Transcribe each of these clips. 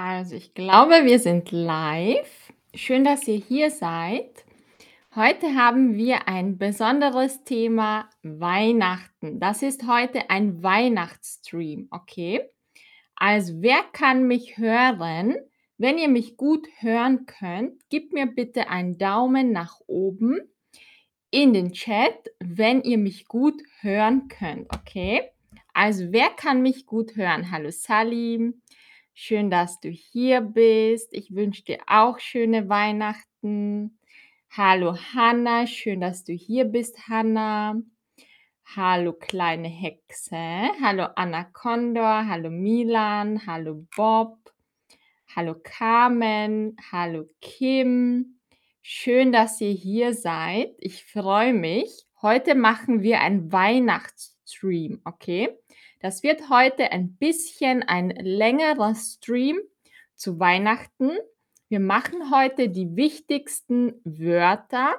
Also, ich glaube, wir sind live. Schön, dass ihr hier seid. Heute haben wir ein besonderes Thema Weihnachten. Das ist heute ein Weihnachtsstream, okay? Also, wer kann mich hören? Wenn ihr mich gut hören könnt, gebt mir bitte einen Daumen nach oben in den Chat, wenn ihr mich gut hören könnt, okay? Also, wer kann mich gut hören? Hallo Salim, schön, dass du hier bist. Ich wünsche dir auch schöne Weihnachten. Hallo Hanna, schön, dass du hier bist, Hanna. Hallo kleine Hexe. Hallo Anna Condor. Hallo Milan. Hallo Bob. Hallo Carmen. Hallo Kim. Schön, dass ihr hier seid. Ich freue mich. Heute machen wir einen Weihnachtsstream, okay? Das wird heute ein bisschen ein längerer Stream zu Weihnachten. Wir machen heute die wichtigsten Wörter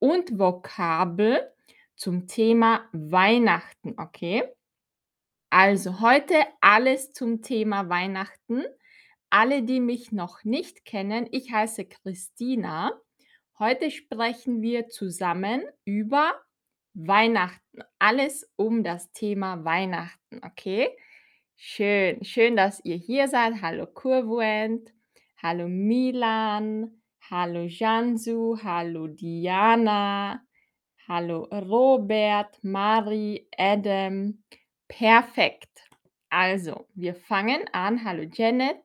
und Vokabel zum Thema Weihnachten, okay? Also heute alles zum Thema Weihnachten. Alle, die mich noch nicht kennen, ich heiße Christina. Heute sprechen wir zusammen über Weihnachten. Alles um das Thema Weihnachten, okay? Schön, schön, dass ihr hier seid. Hallo Kurvuent, hallo Milan, hallo Jansu, hallo Diana, hallo Robert, Mari, Adam. Perfekt. Also, wir fangen an. Hallo Janet.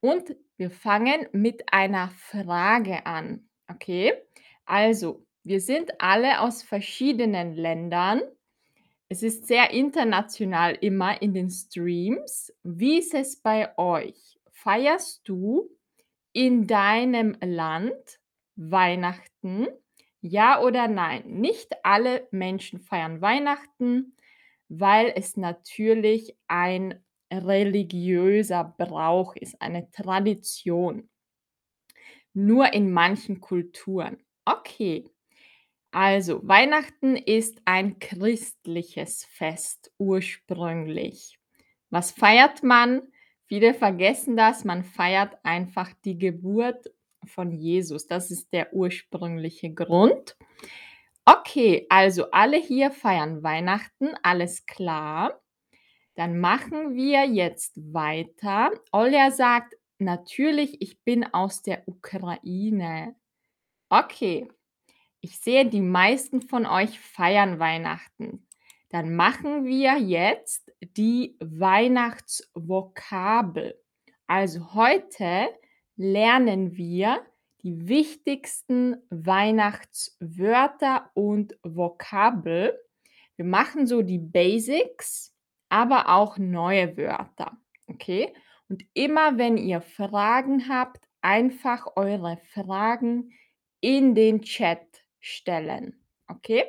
Und wir fangen mit einer Frage an. Okay? Also, wir sind alle aus verschiedenen Ländern. Es ist sehr international immer in den Streams. Wie ist es bei euch? Feierst du in deinem Land Weihnachten? Ja oder nein? Nicht alle Menschen feiern Weihnachten, weil es natürlich ein religiöser Brauch ist, eine Tradition. Nur in manchen Kulturen. Okay. Also, Weihnachten ist ein christliches Fest ursprünglich. Was feiert man? Viele vergessen das, man feiert einfach die Geburt von Jesus. Das ist der ursprüngliche Grund. Okay, also alle hier feiern Weihnachten, alles klar. Dann machen wir jetzt weiter. Olja sagt, natürlich, ich bin aus der Ukraine. Okay, ich sehe, die meisten von euch feiern Weihnachten. Dann machen wir jetzt die Weihnachtsvokabel. Also heute lernen wir die wichtigsten Weihnachtswörter und Vokabel. Wir machen so die Basics, aber auch neue Wörter. Okay? Und immer wenn ihr Fragen habt, einfach eure Fragen in den Chat stellen. Okay?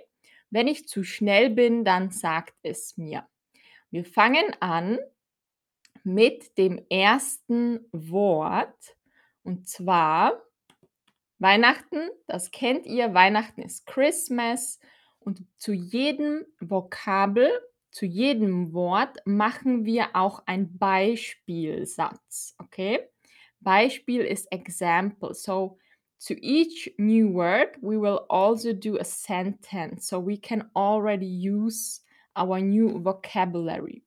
Wenn ich zu schnell bin, dann sagt es mir. Wir fangen an mit dem ersten Wort und zwar Weihnachten, das kennt ihr, Weihnachten ist Christmas und zu jedem Vokabel, zu jedem Wort machen wir auch ein Beispielsatz, okay? Beispiel ist example. So to each new word, we will also do a sentence so we can already use our new vocabulary.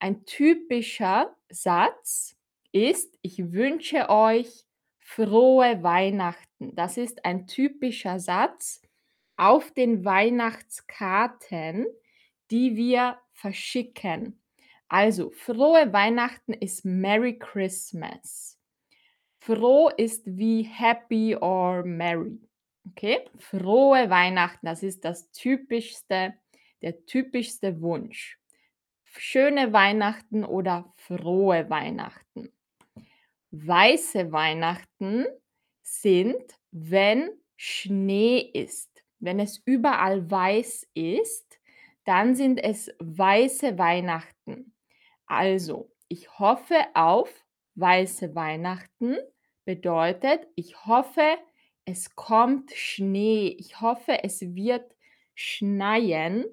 Ein typischer Satz ist, ich wünsche euch frohe Weihnachten. Das ist ein typischer Satz auf den Weihnachtskarten, die wir verschicken. Also, frohe Weihnachten ist Merry Christmas. Froh ist wie happy or merry. Okay? Frohe Weihnachten, das ist das typischste, der typischste Wunsch. Schöne Weihnachten oder frohe Weihnachten. Weiße Weihnachten sind, wenn Schnee ist. Wenn es überall weiß ist, dann sind es weiße Weihnachten. Also, ich hoffe auf weiße Weihnachten bedeutet, ich hoffe, es kommt Schnee. Ich hoffe, es wird schneien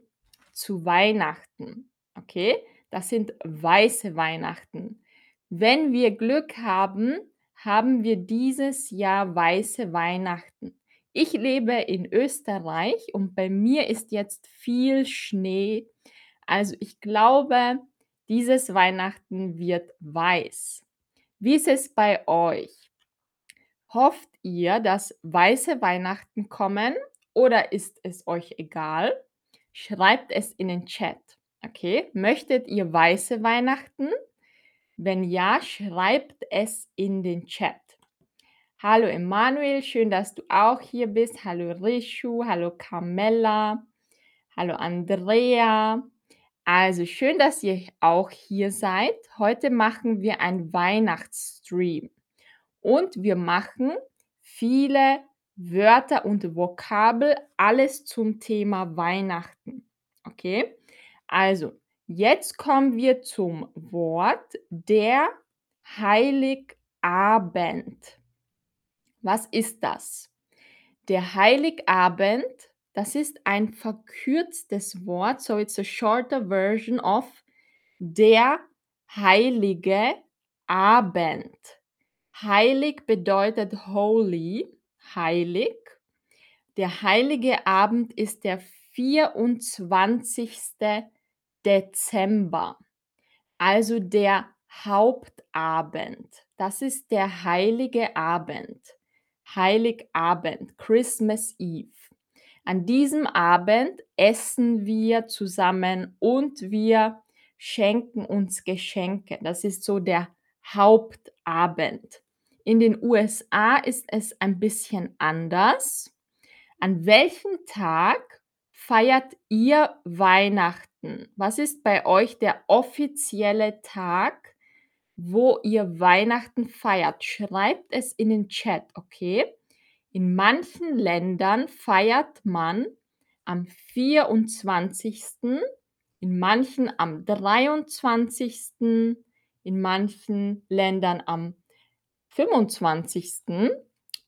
zu Weihnachten. Okay? Das sind weiße Weihnachten. Wenn wir Glück haben, haben wir dieses Jahr weiße Weihnachten. Ich lebe in Österreich und bei mir ist jetzt viel Schnee. Also ich glaube, dieses Weihnachten wird weiß. Wie ist es bei euch? Hofft ihr, dass weiße Weihnachten kommen oder ist es euch egal? Schreibt es in den Chat. Okay, möchtet ihr weiße Weihnachten? Wenn ja, schreibt es in den Chat. Hallo Emanuel, schön, dass du auch hier bist. Hallo Rishu, hallo Carmella, hallo Andrea. Also schön, dass ihr auch hier seid. Heute machen wir einen Weihnachtsstream und wir machen viele Wörter und Vokabel, alles zum Thema Weihnachten. Okay? Also, Jetzt kommen wir zum Wort der Heiligabend. Was ist das? Der Heiligabend, das ist ein verkürztes Wort, so it's a shorter version of der heilige Abend. Heilig bedeutet holy, heilig. Der heilige Abend ist der 24. Dezember, also der Hauptabend. Das ist der heilige Abend. Heiligabend, Christmas Eve. An diesem Abend essen wir zusammen und wir schenken uns Geschenke. Das ist so der Hauptabend. In den USA ist es ein bisschen anders. An welchem Tag feiert ihr Weihnachten? Was ist bei euch der offizielle Tag, wo ihr Weihnachten feiert? Schreibt es in den Chat, okay? In manchen Ländern feiert man am 24., in manchen am 23., in manchen Ländern am 25.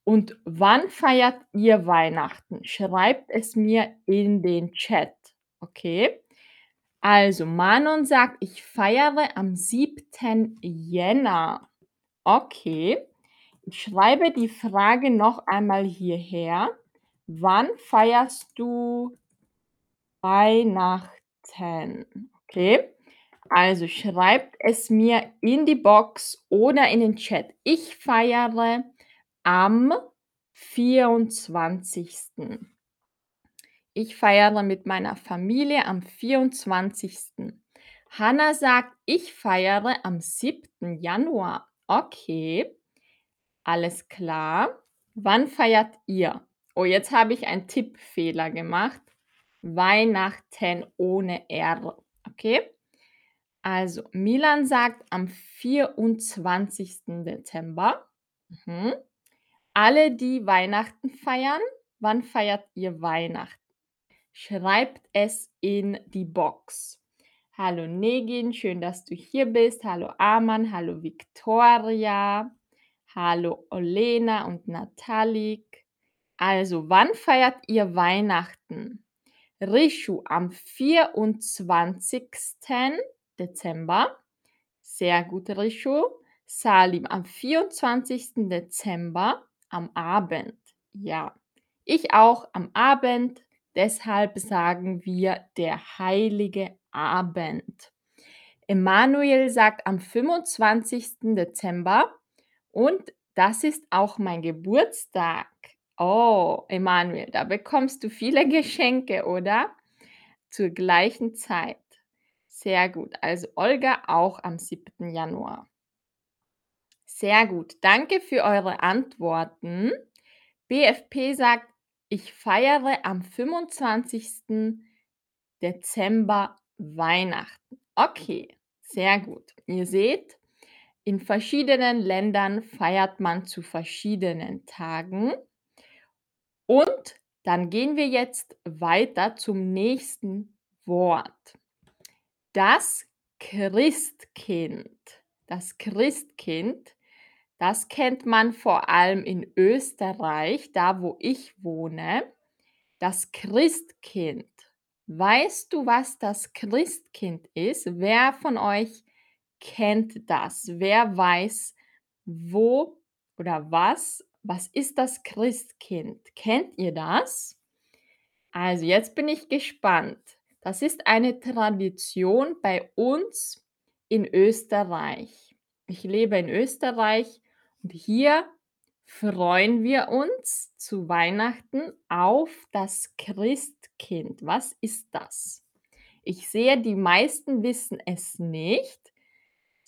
Und wann feiert ihr Weihnachten? Schreibt es mir in den Chat, okay? Also, Manon sagt, ich feiere am 7. Jänner. Okay. Schreibe die Frage noch einmal hierher. Wann feierst du Weihnachten? Okay. Also schreibt es mir in die Box oder in den Chat. Ich feiere am 24. Ich feiere mit meiner Familie am 24. Hanna sagt, ich feiere am 7. Januar. Okay, alles klar. Wann feiert ihr? Oh, jetzt habe ich einen Tippfehler gemacht. Weihnachten ohne R. Okay? Also, Milan sagt am 24. Dezember. Mhm. Alle, die Weihnachten feiern, wann feiert ihr Weihnachten? Schreibt es in die Box. Hallo Negin, schön, dass du hier bist. Hallo Aman, hallo Victoria, hallo Olena und Natalik. Also, wann feiert ihr Weihnachten? Rishu am 24. Dezember. Sehr gut, Rishu. Salim am 24. Dezember am Abend. Ja, ich auch am Abend. Deshalb sagen wir der heilige Abend. Emanuel sagt am 25. Dezember und das ist auch mein Geburtstag. Oh, Emanuel, da bekommst du viele Geschenke, oder? Zur gleichen Zeit. Sehr gut. Also Olga auch am 7. Januar. Sehr gut. Danke für eure Antworten. BFP sagt, ich feiere am 25. Dezember Weihnachten. Okay, sehr gut. Ihr seht, in verschiedenen Ländern feiert man zu verschiedenen Tagen. Und dann gehen wir jetzt weiter zum nächsten Wort. Das Christkind. Das Christkind das kennt man vor allem in Österreich, da wo ich wohne. Das Christkind. Weißt du, was das Christkind ist? Wer von euch kennt das? Wer weiß, wo oder was was ist das Christkind? Kennt ihr das? Also, jetzt bin ich gespannt. Das ist eine Tradition bei uns in Österreich. Ich lebe in Österreich und hier freuen wir uns zu Weihnachten auf das Christkind. Was ist das? Ich sehe, die meisten wissen es nicht.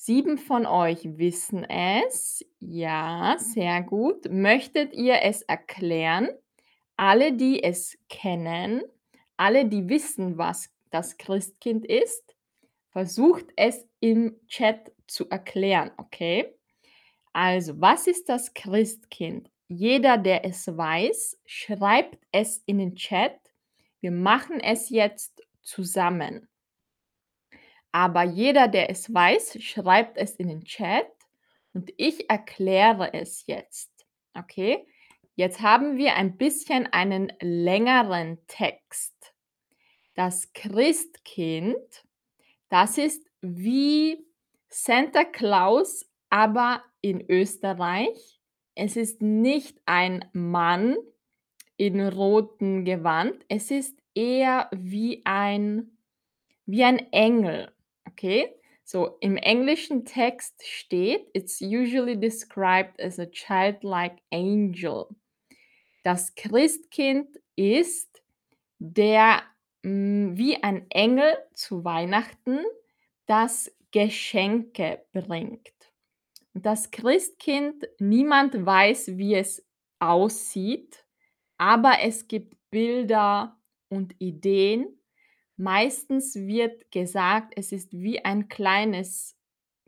7 von euch wissen es. Ja, sehr gut. Möchtet ihr es erklären? Alle, die es kennen, alle, die wissen, was das Christkind ist, versucht es im Chat zu erklären, okay? Also, was ist das Christkind? Jeder, der es weiß, schreibt es in den Chat. Wir machen es jetzt zusammen. Aber jeder, der es weiß, schreibt es in den Chat und ich erkläre es jetzt. Okay? Jetzt haben wir ein bisschen einen längeren Text. Das Christkind, das ist wie Santa Claus, aber in Österreich. Es ist nicht ein Mann in rotem Gewand. Es ist eher wie ein wie ein Engel. Okay? So im englischen Text steht, it's usually described as a childlike angel. Das Christkind ist der mh, wie ein Engel zu Weihnachten, das Geschenke bringt. Das Christkind, niemand weiß, wie es aussieht, aber es gibt Bilder und Ideen. Meistens wird gesagt, es ist wie ein kleines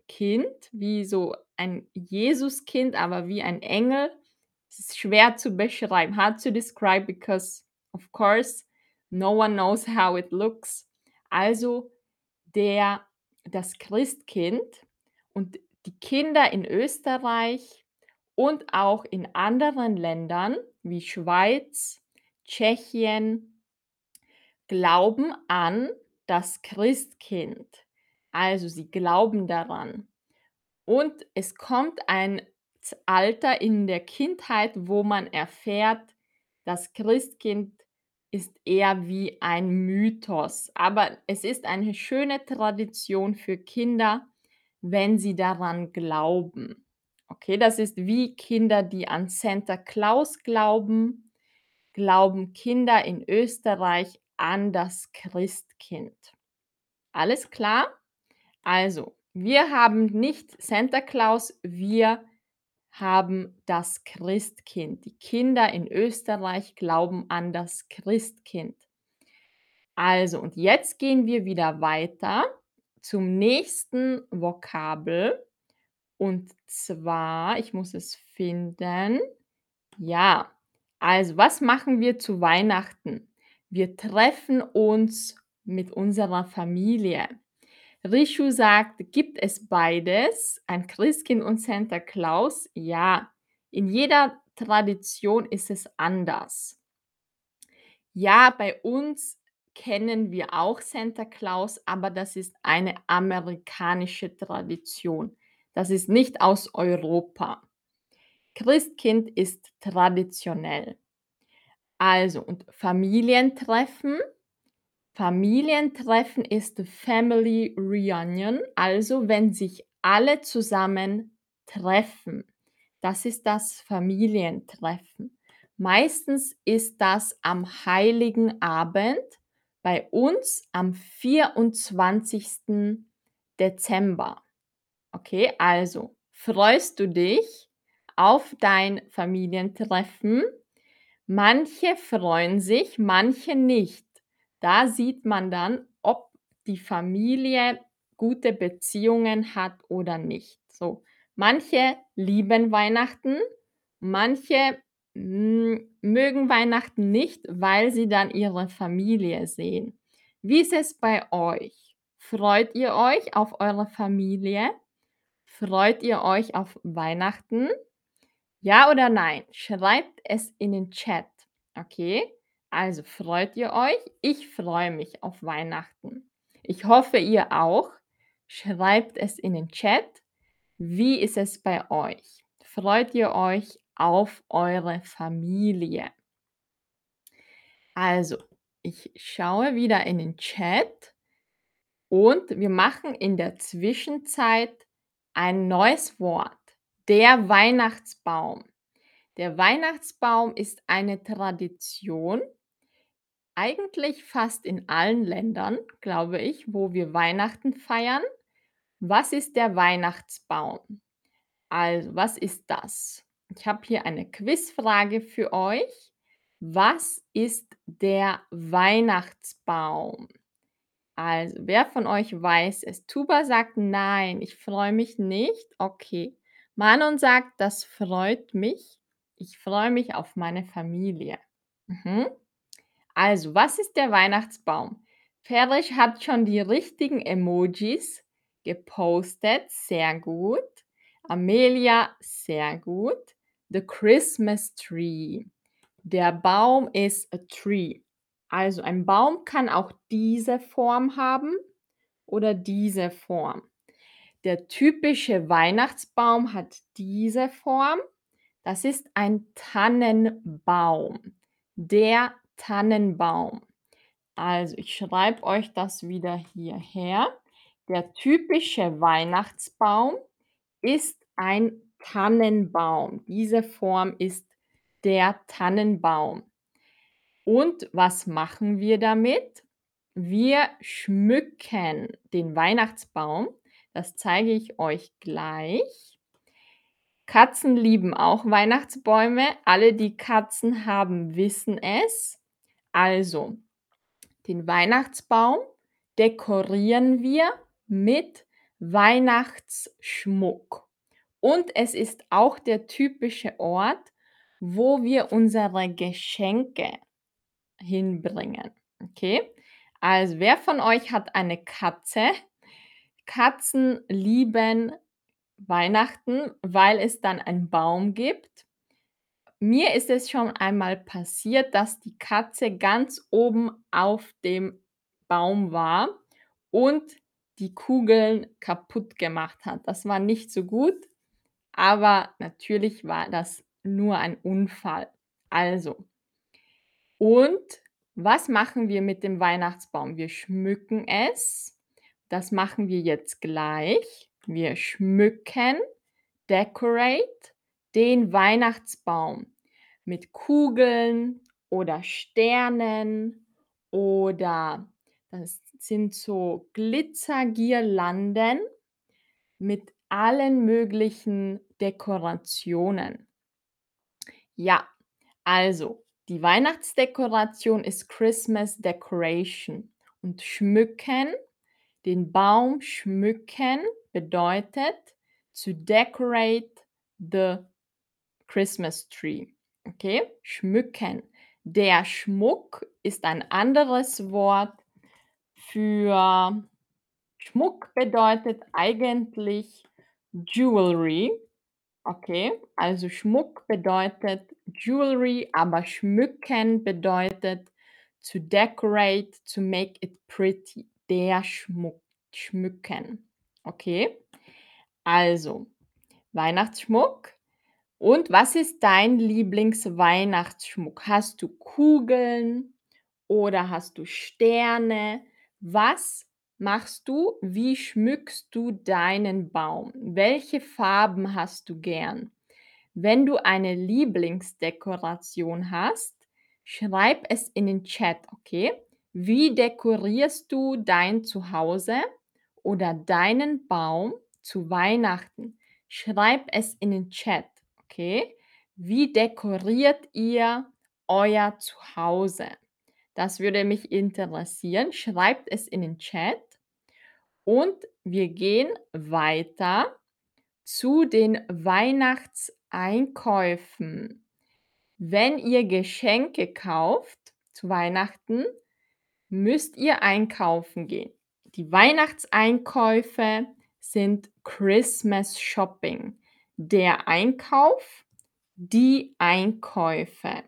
Kind, wie so ein Jesuskind, aber wie ein Engel. Es ist schwer zu beschreiben, hard to describe because of course no one knows how it looks. Also der das Christkind und die Kinder in Österreich und auch in anderen Ländern wie Schweiz, Tschechien glauben an das Christkind. Also sie glauben daran. Und es kommt ein Alter in der Kindheit, wo man erfährt, das Christkind ist eher wie ein Mythos. Aber es ist eine schöne Tradition für Kinder, wenn sie daran glauben. Okay, das ist wie Kinder, die an Santa Claus glauben, glauben Kinder in Österreich an das Christkind. Alles klar? Also, wir haben nicht Santa Claus, wir haben das Christkind. Die Kinder in Österreich glauben an das Christkind. Also, und jetzt gehen wir wieder weiter zum nächsten Vokabel. Und zwar, ich muss es finden. Ja, also was machen wir zu Weihnachten? Wir treffen uns mit unserer Familie. Rishu sagt, gibt es beides, ein Christkind und Santa Claus? Ja, in jeder Tradition ist es anders. Ja, bei uns kennen wir auch Santa Claus, aber das ist eine amerikanische Tradition. Das ist nicht aus Europa. Christkind ist traditionell. Also, und Familientreffen. Familientreffen ist Family Reunion, also wenn sich alle zusammen treffen. Das ist das Familientreffen. Meistens ist das am heiligen Abend bei uns am 24. Dezember. Okay, also freust du dich auf dein Familientreffen? Manche freuen sich, manche nicht. Da sieht man dann, ob die Familie gute Beziehungen hat oder nicht. So, manche lieben Weihnachten, manche hm, mögen Weihnachten nicht, weil sie dann ihre Familie sehen. Wie ist es bei euch? Freut ihr euch auf eure Familie? Freut ihr euch auf Weihnachten? Ja oder nein? Schreibt es in den Chat. Okay? Also freut ihr euch? Ich freue mich auf Weihnachten. Ich hoffe, ihr auch. Schreibt es in den Chat. Wie ist es bei euch? Freut ihr euch auf eure Familie? Also, ich schaue wieder in den Chat und wir machen in der Zwischenzeit ein neues Wort. Der Weihnachtsbaum. Der Weihnachtsbaum ist eine Tradition, eigentlich fast in allen Ländern, glaube ich, wo wir Weihnachten feiern. Was ist der Weihnachtsbaum? Also, was ist das? Ich habe hier eine Quizfrage für euch. Was ist der Weihnachtsbaum? Also, wer von euch weiß es? Tuba sagt nein, ich freue mich nicht. Okay. Manon sagt, das freut mich. Ich freue mich auf meine Familie. Mhm. Also, was ist der Weihnachtsbaum? Ferisch hat schon die richtigen Emojis gepostet. Sehr gut. Amelia, sehr gut. The Christmas Tree. Der Baum ist a tree. Also ein Baum kann auch diese Form haben oder diese Form. Der typische Weihnachtsbaum hat diese Form. Das ist ein Tannenbaum. Der Tannenbaum. Also ich schreibe euch das wieder hierher. Der typische Weihnachtsbaum ist ein Tannenbaum. Diese Form ist der Tannenbaum. Und was machen wir damit? Wir schmücken den Weihnachtsbaum. Das zeige ich euch gleich. Katzen lieben auch Weihnachtsbäume. Alle, die Katzen haben, wissen es. Also, den Weihnachtsbaum dekorieren wir mit Weihnachtsschmuck. Und es ist auch der typische Ort, wo wir unsere Geschenke hinbringen. Okay? Also, wer von euch hat eine Katze? Katzen lieben Weihnachten, weil es dann einen Baum gibt. Mir ist es schon einmal passiert, dass die Katze ganz oben auf dem Baum war und die Kugeln kaputt gemacht hat. Das war nicht so gut, aber natürlich war das nur ein Unfall. Also, und was machen wir mit dem Weihnachtsbaum? Wir schmücken es. Das machen wir jetzt gleich. Wir schmücken, decorate den Weihnachtsbaum mit Kugeln oder Sternen oder das sind so Glitzergirlanden mit allen möglichen Dekorationen. Ja, also die Weihnachtsdekoration ist Christmas Decoration und schmücken, den Baum schmücken bedeutet to decorate the Christmas tree. Okay, schmücken. Der Schmuck ist ein anderes Wort für Schmuck bedeutet eigentlich Jewelry. Okay, also Schmuck bedeutet Jewelry, aber schmücken bedeutet to decorate, to make it pretty. Der Schmuck, schmücken. Okay, also Weihnachtsschmuck. Und was ist dein Lieblingsweihnachtsschmuck? Hast du Kugeln oder hast du Sterne? Was machst du? Wie schmückst du deinen Baum? Welche Farben hast du gern? Wenn du eine Lieblingsdekoration hast, schreib es in den Chat, okay? Wie dekorierst du dein Zuhause oder deinen Baum zu Weihnachten? Schreib es in den Chat, okay? Wie dekoriert ihr euer Zuhause? Das würde mich interessieren. Schreibt es in den Chat. Und wir gehen weiter zu den Weihnachtseinkäufen. Wenn ihr Geschenke kauft zu Weihnachten, müsst ihr einkaufen gehen. Die Weihnachtseinkäufe sind Christmas Shopping. Der Einkauf, die Einkäufe.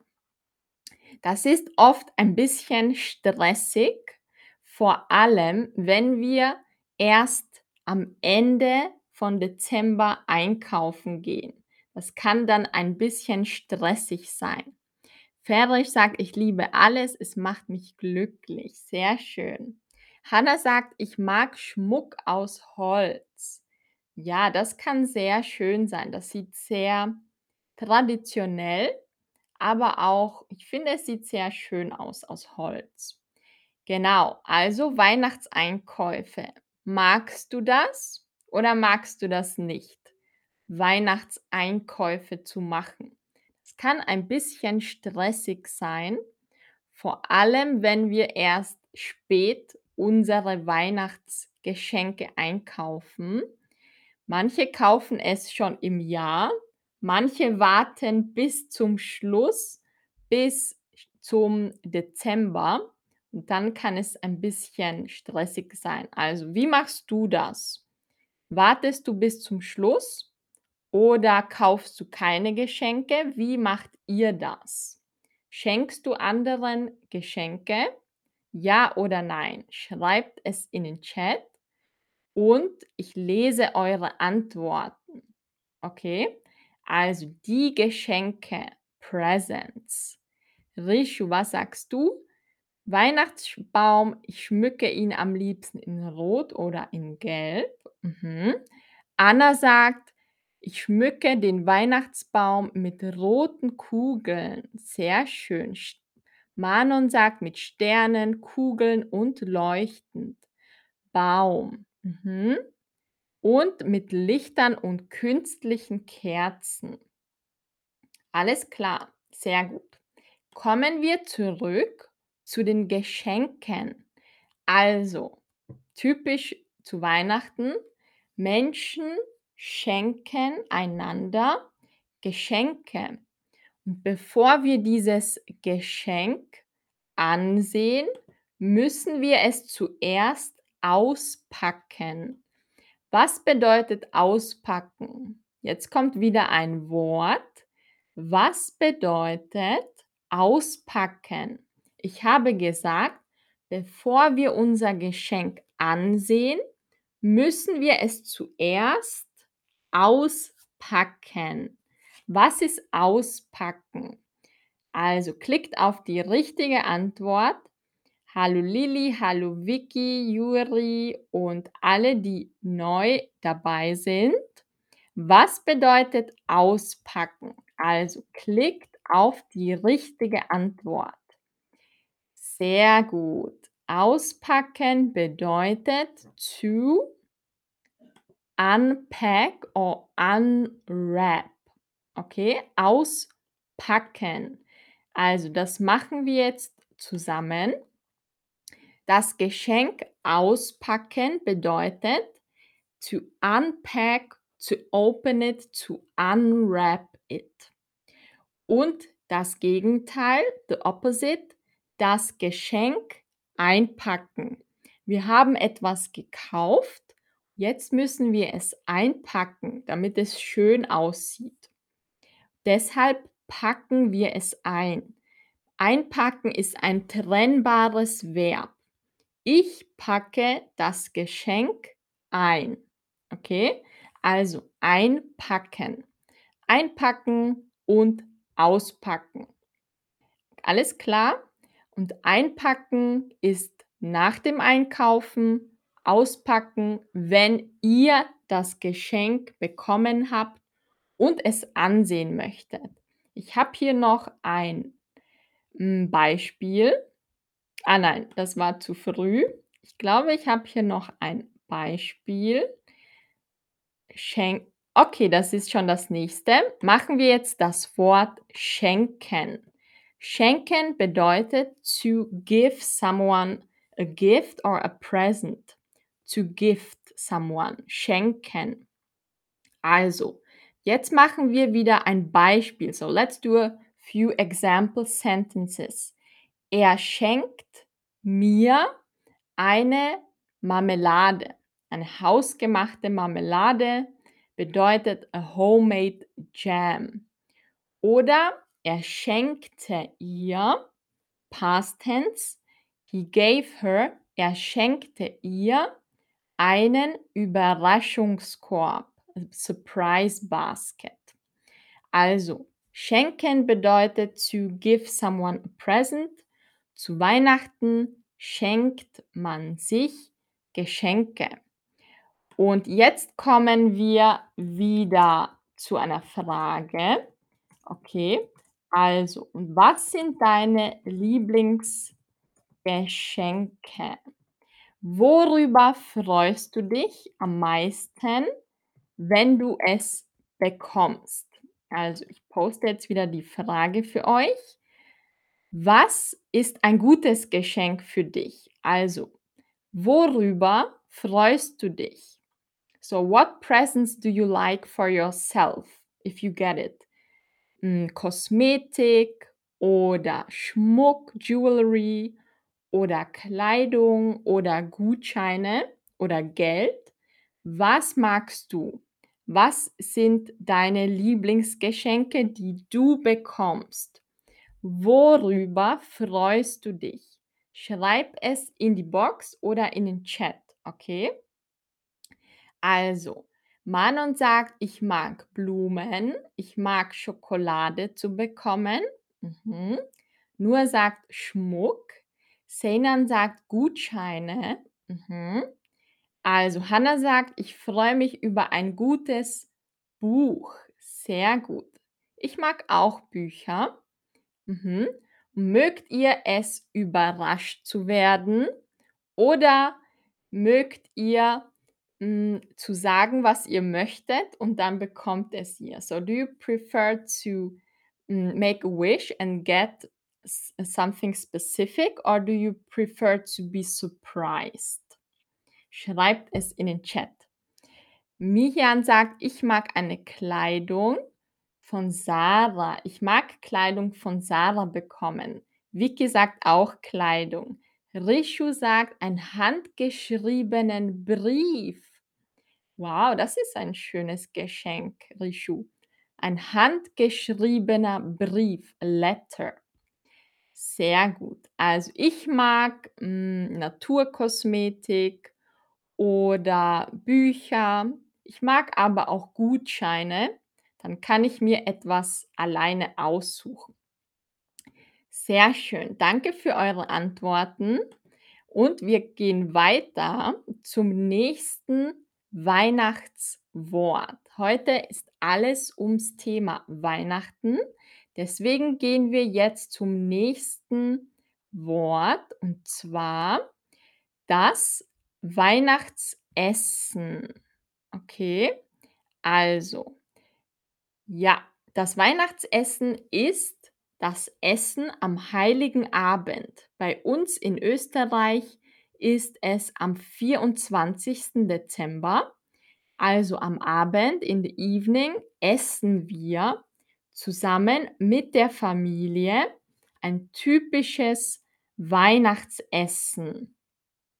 Das ist oft ein bisschen stressig, vor allem wenn wir erst am Ende von Dezember einkaufen gehen. Das kann dann ein bisschen stressig sein. Friedrich sagt: „Ich liebe alles, es macht mich glücklich.“ Sehr schön. Hanna sagt: „Ich mag Schmuck aus Holz.“ Ja, das kann sehr schön sein. Das sieht sehr traditionell, aber auch ich finde, es sieht sehr schön aus aus Holz. Genau, also Weihnachtseinkäufe. Magst du das oder magst du das nicht, Weihnachtseinkäufe zu machen? Es kann ein bisschen stressig sein, vor allem, wenn wir erst spät unsere Weihnachtsgeschenke einkaufen. Manche kaufen es schon im Jahr, manche warten bis zum Schluss, bis zum Dezember und dann kann es ein bisschen stressig sein. Also, wie machst du das? Wartest du bis zum Schluss oder kaufst du keine Geschenke? Wie macht ihr das? Schenkst du anderen Geschenke? Ja oder nein? Schreibt es in den Chat und ich lese eure Antworten. Okay? Also die Geschenke, Presents. Rishu, was sagst du? Weihnachtsbaum, ich schmücke ihn am liebsten in Rot oder in Gelb. Mhm. Anna sagt, ich schmücke den Weihnachtsbaum mit roten Kugeln. Sehr schön. Sch- Manon sagt mit Sternen, Kugeln und leuchtend. Baum. Mhm. Und mit Lichtern und künstlichen Kerzen. Alles klar. Sehr gut. Kommen wir zurück zu den Geschenken. Also, typisch zu Weihnachten, Menschen schenken einander Geschenke. Und bevor wir dieses Geschenk ansehen, müssen wir es zuerst auspacken. Was bedeutet auspacken? Jetzt kommt wieder ein Wort. Was bedeutet auspacken? Ich habe gesagt, bevor wir unser Geschenk ansehen, müssen wir es zuerst auspacken. Was ist auspacken? Also klickt auf die richtige Antwort. Hallo Lili, hallo Vicky, Juri und alle, die neu dabei sind. Was bedeutet auspacken? Also klickt auf die richtige Antwort. Sehr gut. Auspacken bedeutet to unpack or unwrap. Okay, auspacken. Also das machen wir jetzt zusammen. Das Geschenk auspacken bedeutet to unpack, to open it, to unwrap it. Und das Gegenteil, the opposite, das Geschenk einpacken. Wir haben etwas gekauft, jetzt müssen wir es einpacken, damit es schön aussieht. Deshalb packen wir es ein. Einpacken ist ein trennbares Verb. Ich packe das Geschenk ein. Okay? Also einpacken. Einpacken und auspacken. Alles klar? Und einpacken ist nach dem Einkaufen, auspacken, wenn ihr das Geschenk bekommen habt und es ansehen möchtet. Ich habe hier noch ein hm, Beispiel. Ah nein, das war zu früh. Ich glaube, ich habe hier noch ein Beispiel. Schenk okay, das ist schon das nächste. Machen wir jetzt das Wort schenken. Schenken bedeutet to give someone a gift or a present. To gift someone. Schenken. Also, jetzt machen wir wieder ein Beispiel. So, let's do a few example sentences. Er schenkt mir eine Marmelade. Eine hausgemachte Marmelade bedeutet a homemade jam. Oder er schenkte ihr, past tense, he gave her, er schenkte ihr einen Überraschungskorb, Surprise Basket. Also, schenken bedeutet to give someone a present. Zu Weihnachten schenkt man sich Geschenke. Und jetzt kommen wir wieder zu einer Frage. Okay, also, was sind deine Lieblingsgeschenke? Worüber freust du dich am meisten, wenn du es bekommst? Also, ich poste jetzt wieder die Frage für euch. Was ist ein gutes Geschenk für dich? Also, worüber freust du dich? So, what presents do you like for yourself, if you get it? Hm, Kosmetik oder Schmuck, Jewelry oder Kleidung oder Gutscheine oder Geld? Was magst du? Was sind deine Lieblingsgeschenke, die du bekommst? Worüber freust du dich? Schreib es in die Box oder in den Chat, okay? Also, Manon sagt, ich mag Blumen, ich mag Schokolade zu bekommen. Mhm. Nur sagt Schmuck. Seinan sagt Gutscheine. Mhm. Also Hannah sagt, ich freue mich über ein gutes Buch. Sehr gut. Ich mag auch Bücher. Mhm. Mögt ihr es, überrascht zu werden? Oder mögt ihr hm, zu sagen, was ihr möchtet und dann bekommt es ihr? So, do you prefer to mm, make a wish and get something specific or do you prefer to be surprised? Schreibt es in den Chat. Mihan sagt, ich mag eine Kleidung von Sarah. Ich mag Kleidung von Sarah bekommen. Vicky sagt auch Kleidung. Rishu sagt, einen handgeschriebenen Brief. Wow, das ist ein schönes Geschenk, Rishu. Ein handgeschriebener Brief, letter. Sehr gut. Also ich mag mm, Naturkosmetik oder Bücher. Ich mag aber auch Gutscheine. Dann kann ich mir etwas alleine aussuchen. Sehr schön. Danke für eure Antworten. Und wir gehen weiter zum nächsten Weihnachtswort. Heute ist alles ums Thema Weihnachten. Deswegen gehen wir jetzt zum nächsten Wort und zwar das Weihnachtsessen. Okay, also, ja, das Weihnachtsessen ist das Essen am heiligen Abend. Bei uns in Österreich ist es am 24. Dezember, also am Abend, in the evening, essen wir zusammen mit der Familie ein typisches Weihnachtsessen.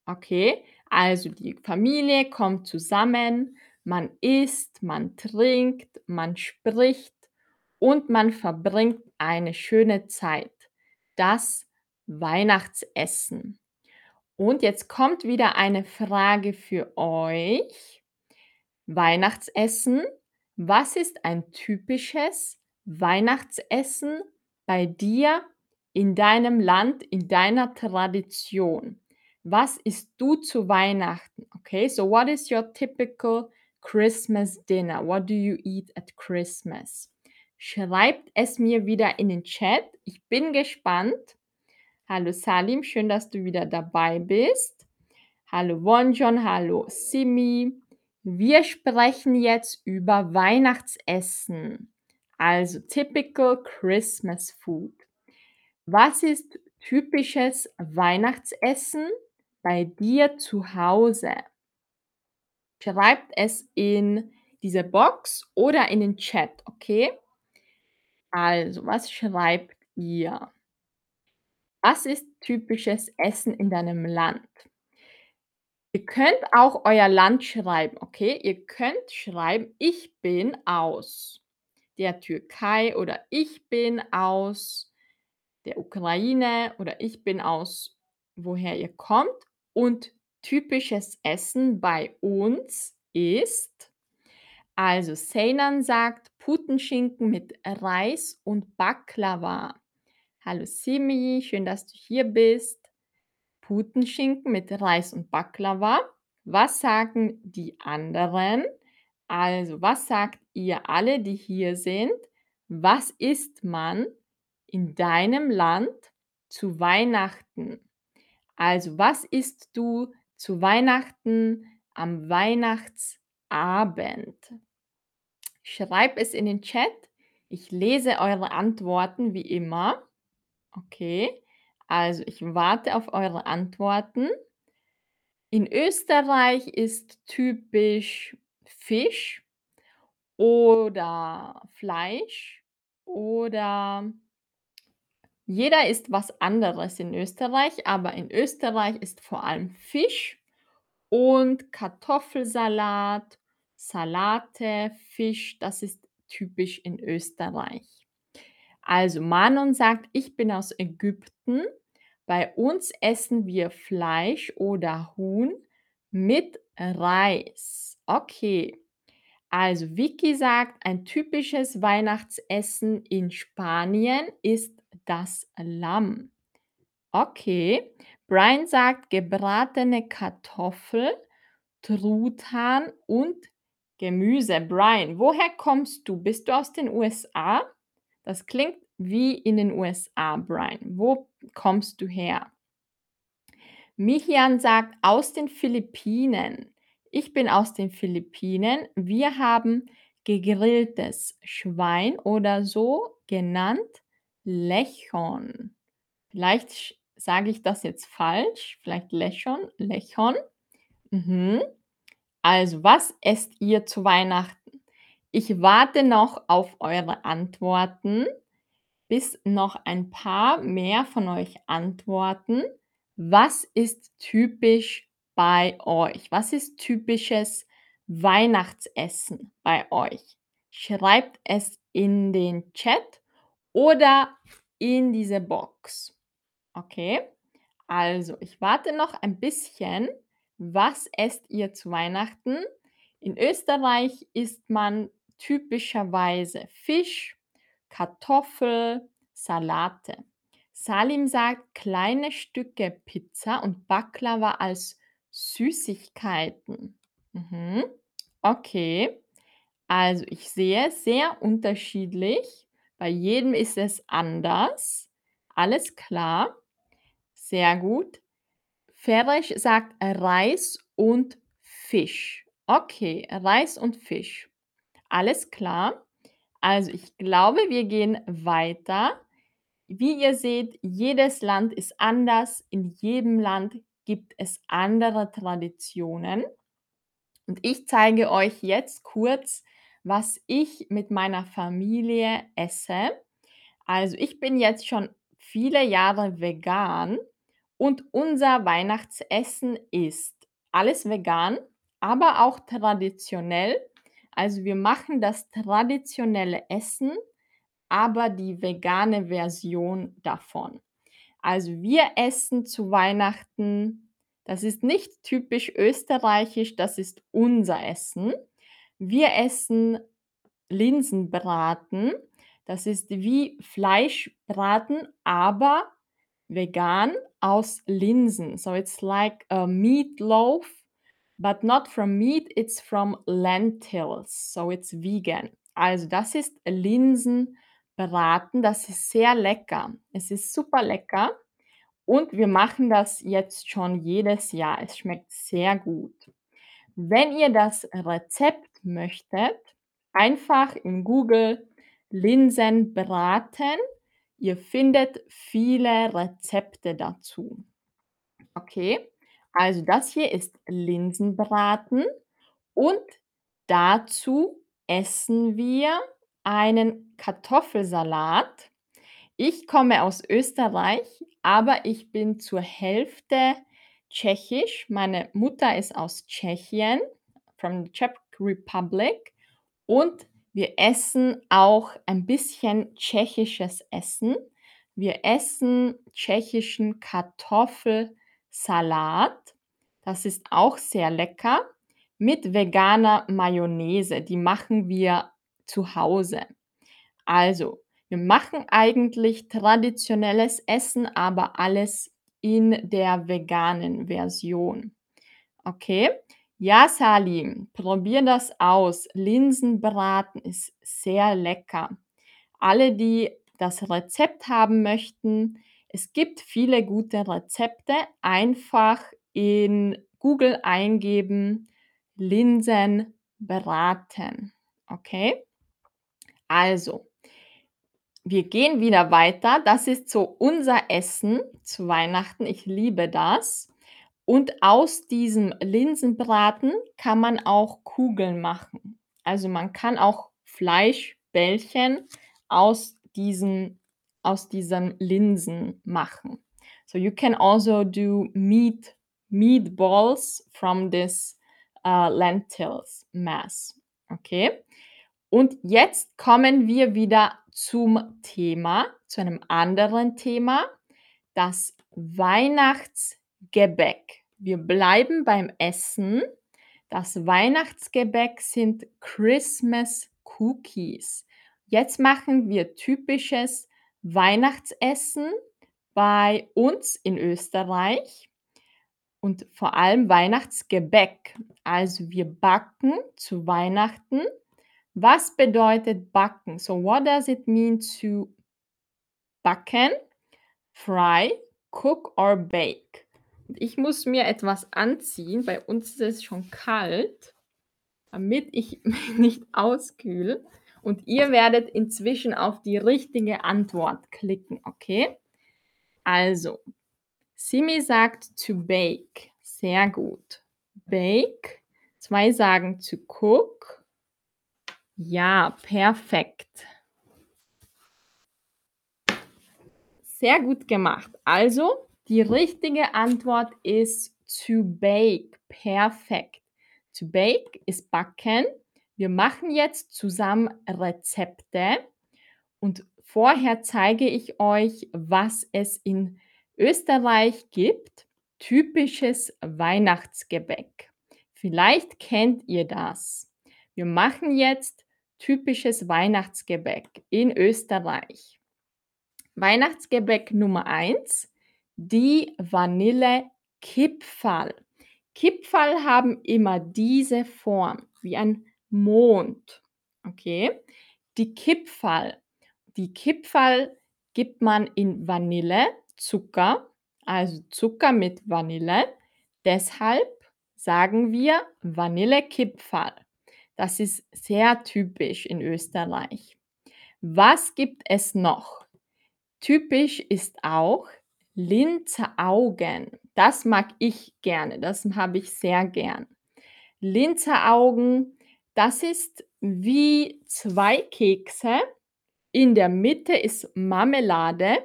Okay, also die Familie kommt zusammen, man isst, man trinkt, man spricht und man verbringt eine schöne Zeit. Das Weihnachtsessen. Und jetzt kommt wieder eine Frage für euch. Weihnachtsessen. Was ist ein typisches Weihnachtsessen bei dir in deinem Land, in deiner Tradition? Was isst du zu Weihnachten? Okay, so what is your typical Christmas dinner? What do you eat at Christmas? Schreibt es mir wieder in den Chat. Ich bin gespannt. Hallo Salim, schön, dass du wieder dabei bist. Hallo Wonjon, hallo Simi. Wir sprechen jetzt über Weihnachtsessen. Also typical Christmas food. Was ist typisches Weihnachtsessen bei dir zu Hause? Schreibt es in diese Box oder in den Chat, okay? Also, was schreibt ihr? Was ist typisches Essen in deinem Land? Ihr könnt auch euer Land schreiben, okay? Ihr könnt schreiben, ich bin aus der Türkei oder ich bin aus der Ukraine oder ich bin aus woher ihr kommt und typisches Essen bei uns ist? Also, Seynan sagt Putenschinken mit Reis und Baklava. Hallo Simi, schön, dass du hier bist. Putenschinken mit Reis und Baklava. Was sagen die anderen? Also, was sagt ihr alle, die hier sind? Was isst man in deinem Land zu Weihnachten? Also, was isst du zu Weihnachten am Weihnachtsabend? Schreib es in den Chat. Ich lese eure Antworten wie immer. Okay, also ich warte auf eure Antworten. In Österreich ist typisch Fisch oder Fleisch oder jeder isst was anderes in Österreich, aber in Österreich ist vor allem Fisch und Kartoffelsalat, Salate, Fisch, das ist typisch in Österreich. Also Manon sagt, ich bin aus Ägypten. Bei uns essen wir Fleisch oder Huhn mit Reis. Okay. Also Vicky sagt, ein typisches Weihnachtsessen in Spanien ist das Lamm. Okay. Brian sagt gebratene Kartoffel, Truthahn und Gemüse. Brian, woher kommst du? Bist du aus den USA? Das klingt wie in den USA, Brian. Wo kommst du her? Michian sagt aus den Philippinen. Ich bin aus den Philippinen. Wir haben gegrilltes Schwein oder so genannt Lechon. Vielleicht sage ich das jetzt falsch. Vielleicht Lechon. Lechon. Mhm. Also, was esst ihr zu Weihnachten? Ich warte noch auf eure Antworten, bis noch ein paar mehr von euch antworten. Was ist typisch bei euch? Was ist typisches Weihnachtsessen bei euch? Schreibt es in den Chat oder in diese Box. Okay? Also, ich warte noch ein bisschen. Was esst ihr zu Weihnachten? In Österreich isst man typischerweise Fisch, Kartoffel, Salate. Salim sagt kleine Stücke Pizza und Baklava als Süßigkeiten. Mhm. Okay. Also ich sehe sehr unterschiedlich. Bei jedem ist es anders. Alles klar. Sehr gut. Feresh sagt Reis und Fisch. Okay, Reis und Fisch. Alles klar. Also ich glaube, wir gehen weiter. Wie ihr seht, jedes Land ist anders. In jedem Land gibt es andere Traditionen. Und ich zeige euch jetzt kurz, was ich mit meiner Familie esse. Also ich bin jetzt schon viele Jahre vegan und unser Weihnachtsessen ist alles vegan, aber auch traditionell. Also wir machen das traditionelle Essen, aber die vegane Version davon. Also wir essen zu Weihnachten, das ist nicht typisch österreichisch, das ist unser Essen. Wir essen Linsenbraten. Das ist wie Fleischbraten, aber vegan aus Linsen. So it's like a meatloaf, but not from meat, it's from lentils. So it's vegan. Also das ist Linsenbraten. Das ist sehr lecker. Es ist super lecker. Und wir machen das jetzt schon jedes Jahr. Es schmeckt sehr gut. Wenn ihr das Rezept möchtet, einfach in Google Linsen braten. Ihr findet viele Rezepte dazu. Okay, also das hier ist Linsenbraten und dazu essen wir einen Kartoffelsalat. Ich komme aus Österreich, aber ich bin zur Hälfte tschechisch. Meine Mutter ist aus Tschechien, from the Czech Republic. Und wir essen auch ein bisschen tschechisches Essen. Wir essen tschechischen Kartoffelsalat. Das ist auch sehr lecker mit veganer Mayonnaise. Die machen wir zu Hause. Also, wir machen eigentlich traditionelles Essen, aber alles in der veganen Version. Okay? Ja, Salim, probier das aus. Linsenbraten ist sehr lecker. Alle, die das Rezept haben möchten, es gibt viele gute Rezepte. Einfach in Google eingeben, Linsenbraten. Okay? Also, wir gehen wieder weiter. Das ist so unser Essen zu Weihnachten. Ich liebe das. Und aus diesem Linsenbraten kann man auch Kugeln machen. Also man kann auch Fleischbällchen aus diesen aus diesen Linsen machen. So you can also do meat meatballs from this uh, lentils mass. Okay? Und jetzt kommen wir wieder zum Thema, zu einem anderen Thema, das Weihnachtsgebäck. Wir bleiben beim Essen. Das Weihnachtsgebäck sind Christmas Cookies. Jetzt machen wir typisches Weihnachtsessen bei uns in Österreich und vor allem Weihnachtsgebäck. Also wir backen zu Weihnachten. Was bedeutet backen? So what does it mean to backen, fry, cook or bake? Ich muss mir etwas anziehen. Bei uns ist es schon kalt, damit ich mich nicht auskühle. Und ihr werdet inzwischen auf die richtige Antwort klicken, okay? Also, Simi sagt to bake. Sehr gut. Bake. Zwei sagen to cook. Ja, perfekt. Sehr gut gemacht. Also, die richtige Antwort ist to bake. Perfekt. To bake ist backen. Wir machen jetzt zusammen Rezepte und vorher zeige ich euch, was es in Österreich gibt. Typisches Weihnachtsgebäck. Vielleicht kennt ihr das. Wir machen jetzt typisches Weihnachtsgebäck in Österreich. Weihnachtsgebäck Nummer 1, die Vanille Kipferl. Kipferl haben immer diese Form, wie ein Mond. Okay? Die Kipferl. Die Kipferl gibt man in Vanille, Zucker, also Zucker mit Vanille. Deshalb sagen wir Vanillekipferl. Das ist sehr typisch in Österreich. Was gibt es noch? Typisch ist auch Linzer Augen. Das mag ich gerne, das habe ich sehr gern. Linzer Augen, das ist wie zwei Kekse. In der Mitte ist Marmelade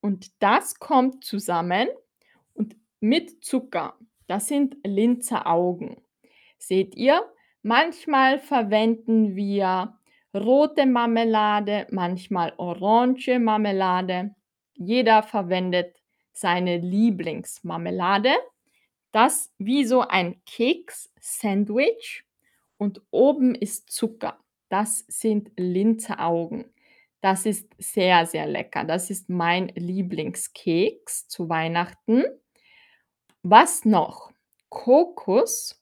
und das kommt zusammen und mit Zucker. Das sind Linzer Augen. Seht ihr? Manchmal verwenden wir rote Marmelade, manchmal orange Marmelade. Jeder verwendet seine Lieblingsmarmelade. Das wie so ein Keks-Sandwich und oben ist Zucker. Das sind Linzeraugen. Das ist sehr, sehr lecker. Das ist mein Lieblingskeks zu Weihnachten. Was noch? Kokosbussal.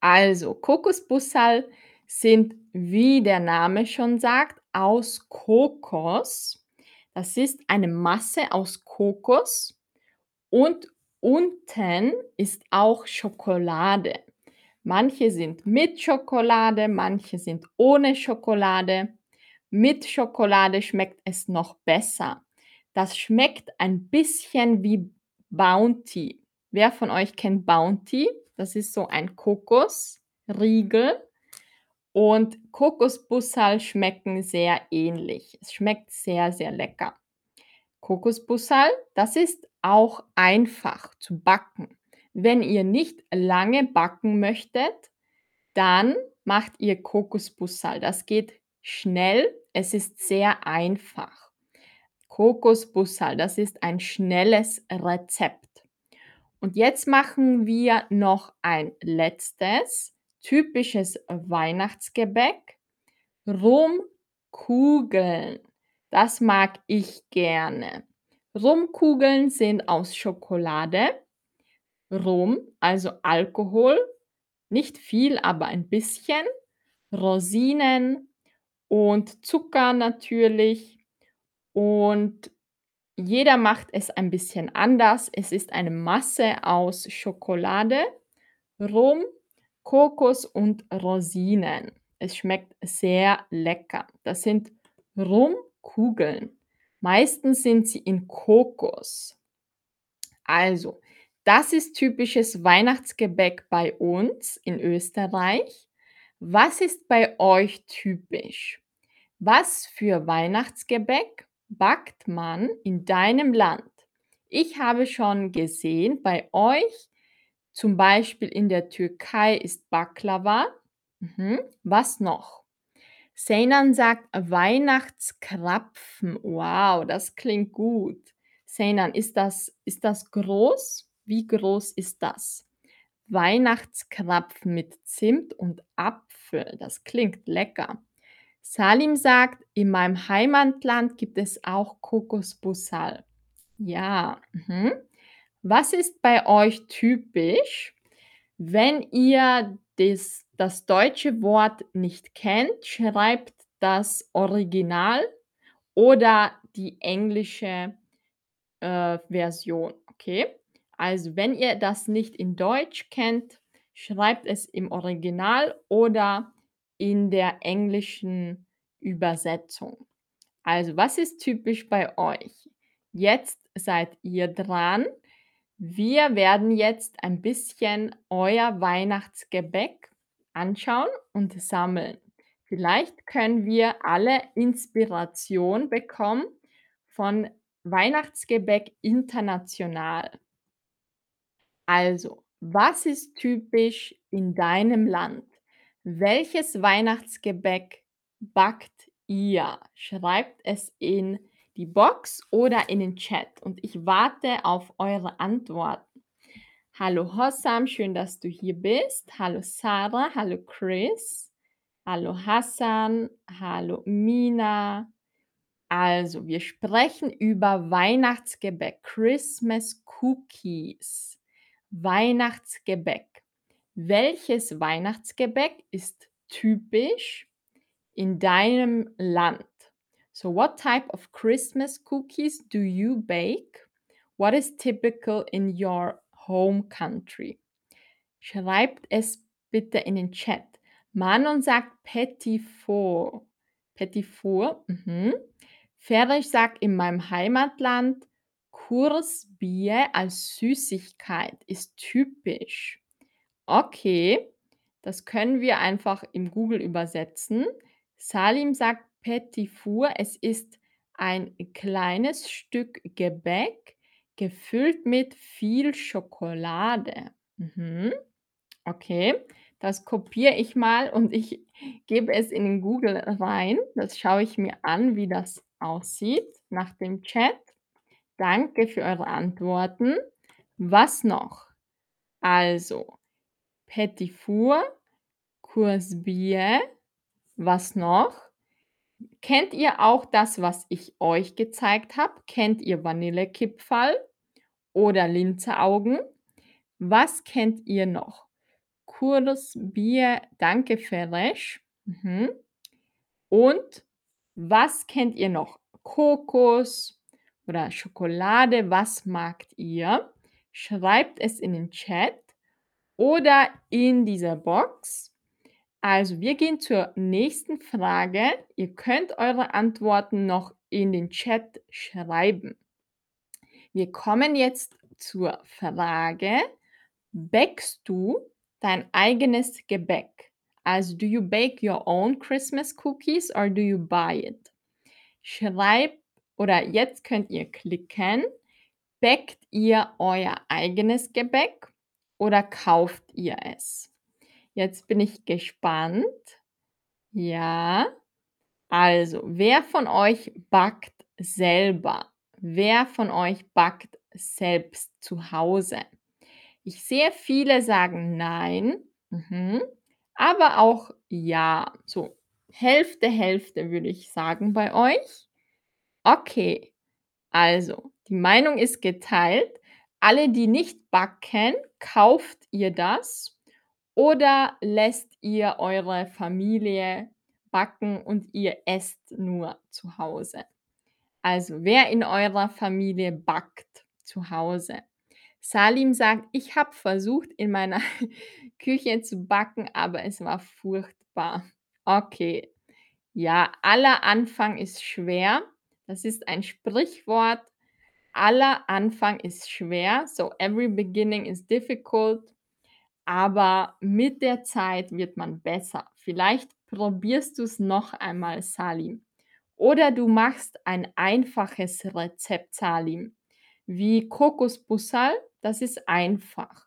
Also, Kokosbussal sind, wie der Name schon sagt, aus Kokos. Das ist eine Masse aus Kokos und unten ist auch Schokolade. Manche sind mit Schokolade, manche sind ohne Schokolade. Mit Schokolade schmeckt es noch besser. Das schmeckt ein bisschen wie Bounty. Wer von euch kennt Bounty? Das ist so ein Kokosriegel. Und Kokosbussal schmecken sehr ähnlich. Es schmeckt sehr, sehr lecker. Kokosbussal, das ist auch einfach zu backen. Wenn ihr nicht lange backen möchtet, dann macht ihr Kokosbussal. Das geht schnell, es ist sehr einfach. Kokosbussal, das ist ein schnelles Rezept. Und jetzt machen wir noch ein letztes typisches Weihnachtsgebäck. Rumkugeln. Das mag ich gerne. Rumkugeln sind aus Schokolade, Rum, also Alkohol, nicht viel, aber ein bisschen, Rosinen und Zucker natürlich und jeder macht es ein bisschen anders. Es ist eine Masse aus Schokolade, Rum, Kokos und Rosinen. Es schmeckt sehr lecker. Das sind Rumkugeln. Meistens sind sie in Kokos. Also, das ist typisches Weihnachtsgebäck bei uns in Österreich. Was ist bei euch typisch? Was für Weihnachtsgebäck backt man in deinem Land? Ich habe schon gesehen, bei euch, zum Beispiel in der Türkei ist Baklava. Mhm. Was noch? Seynan sagt Weihnachtskrapfen. Wow, das klingt gut. Seynan, ist das, ist das groß? Wie groß ist das? Weihnachtskrapfen mit Zimt und Apfel. Das klingt lecker. Salim sagt, in meinem Heimatland gibt es auch Kokosbussal. Ja. Mhm. Was ist bei euch typisch? Wenn ihr das, das deutsche Wort nicht kennt, schreibt das Original oder die englische äh, Version. Okay? Also, wenn ihr das nicht in Deutsch kennt, schreibt es im Original oder in der englischen Übersetzung. Also, was ist typisch bei euch? Jetzt seid ihr dran. Wir werden jetzt ein bisschen euer Weihnachtsgebäck anschauen und sammeln. Vielleicht können wir alle Inspiration bekommen von Weihnachtsgebäck international. Also, was ist typisch in deinem Land? Welches Weihnachtsgebäck backt ihr? Schreibt es in die Box oder in den Chat und ich warte auf eure Antworten. Hallo Hossam, schön, dass du hier bist. Hallo Sarah, hallo Chris, hallo Hassan, hallo Mina. Also, wir sprechen über Weihnachtsgebäck, Christmas Cookies. Weihnachtsgebäck. Welches Weihnachtsgebäck ist typisch in deinem Land? So, what type of Christmas cookies do you bake? What is typical in your home country? Schreibt es bitte in den Chat. Manon sagt Petit Four. Petit Four. Mhm. Ferich sagt in meinem Heimatland Kursbier als Süßigkeit ist typisch. Okay, das können wir einfach im Google übersetzen. Salim sagt Petit Four, es ist ein kleines Stück Gebäck gefüllt mit viel Schokolade. Mhm. Okay, das kopiere ich mal und ich gebe es in den Google rein. Das schaue ich mir an, wie das aussieht nach dem Chat. Danke für eure Antworten. Was noch? Also, Petit Four, Kursbier. Was noch? Kennt ihr auch das, was ich euch gezeigt habe? Kennt ihr Vanillekipferl oder Linzeraugen? Was kennt ihr noch? Kursbier, danke Feresh. Mhm. Und was kennt ihr noch? Kokos oder Schokolade, was magt ihr? Schreibt es in den Chat oder in dieser Box. Also, wir gehen zur nächsten Frage. Ihr könnt eure Antworten noch in den Chat schreiben. Wir kommen jetzt zur Frage: Bäckst du dein eigenes Gebäck? Also, do you bake your own Christmas cookies or do you buy it? Schreibt oder jetzt könnt ihr klicken. Bäckt ihr euer eigenes Gebäck oder kauft ihr es? Jetzt bin ich gespannt. Ja. Also, wer von euch backt selber? Wer von euch backt selbst zu Hause? Ich sehe viele sagen nein, mhm, aber auch ja, so Hälfte, Hälfte würde ich sagen bei euch. Okay, also die Meinung ist geteilt. Alle, die nicht backen, kauft ihr das oder lässt ihr eure Familie backen und ihr esst nur zu Hause? Also, wer in eurer Familie backt zu Hause? Salim sagt: „Ich habe versucht, in meiner Küche zu backen, aber es war furchtbar.“ Okay. Ja, aller Anfang ist schwer. Das ist ein Sprichwort. Aller Anfang ist schwer. So every beginning is difficult. Aber mit der Zeit wird man besser. Vielleicht probierst du es noch einmal, Salim. Oder du machst ein einfaches Rezept, Salim, wie Kokosbussal, das ist einfach.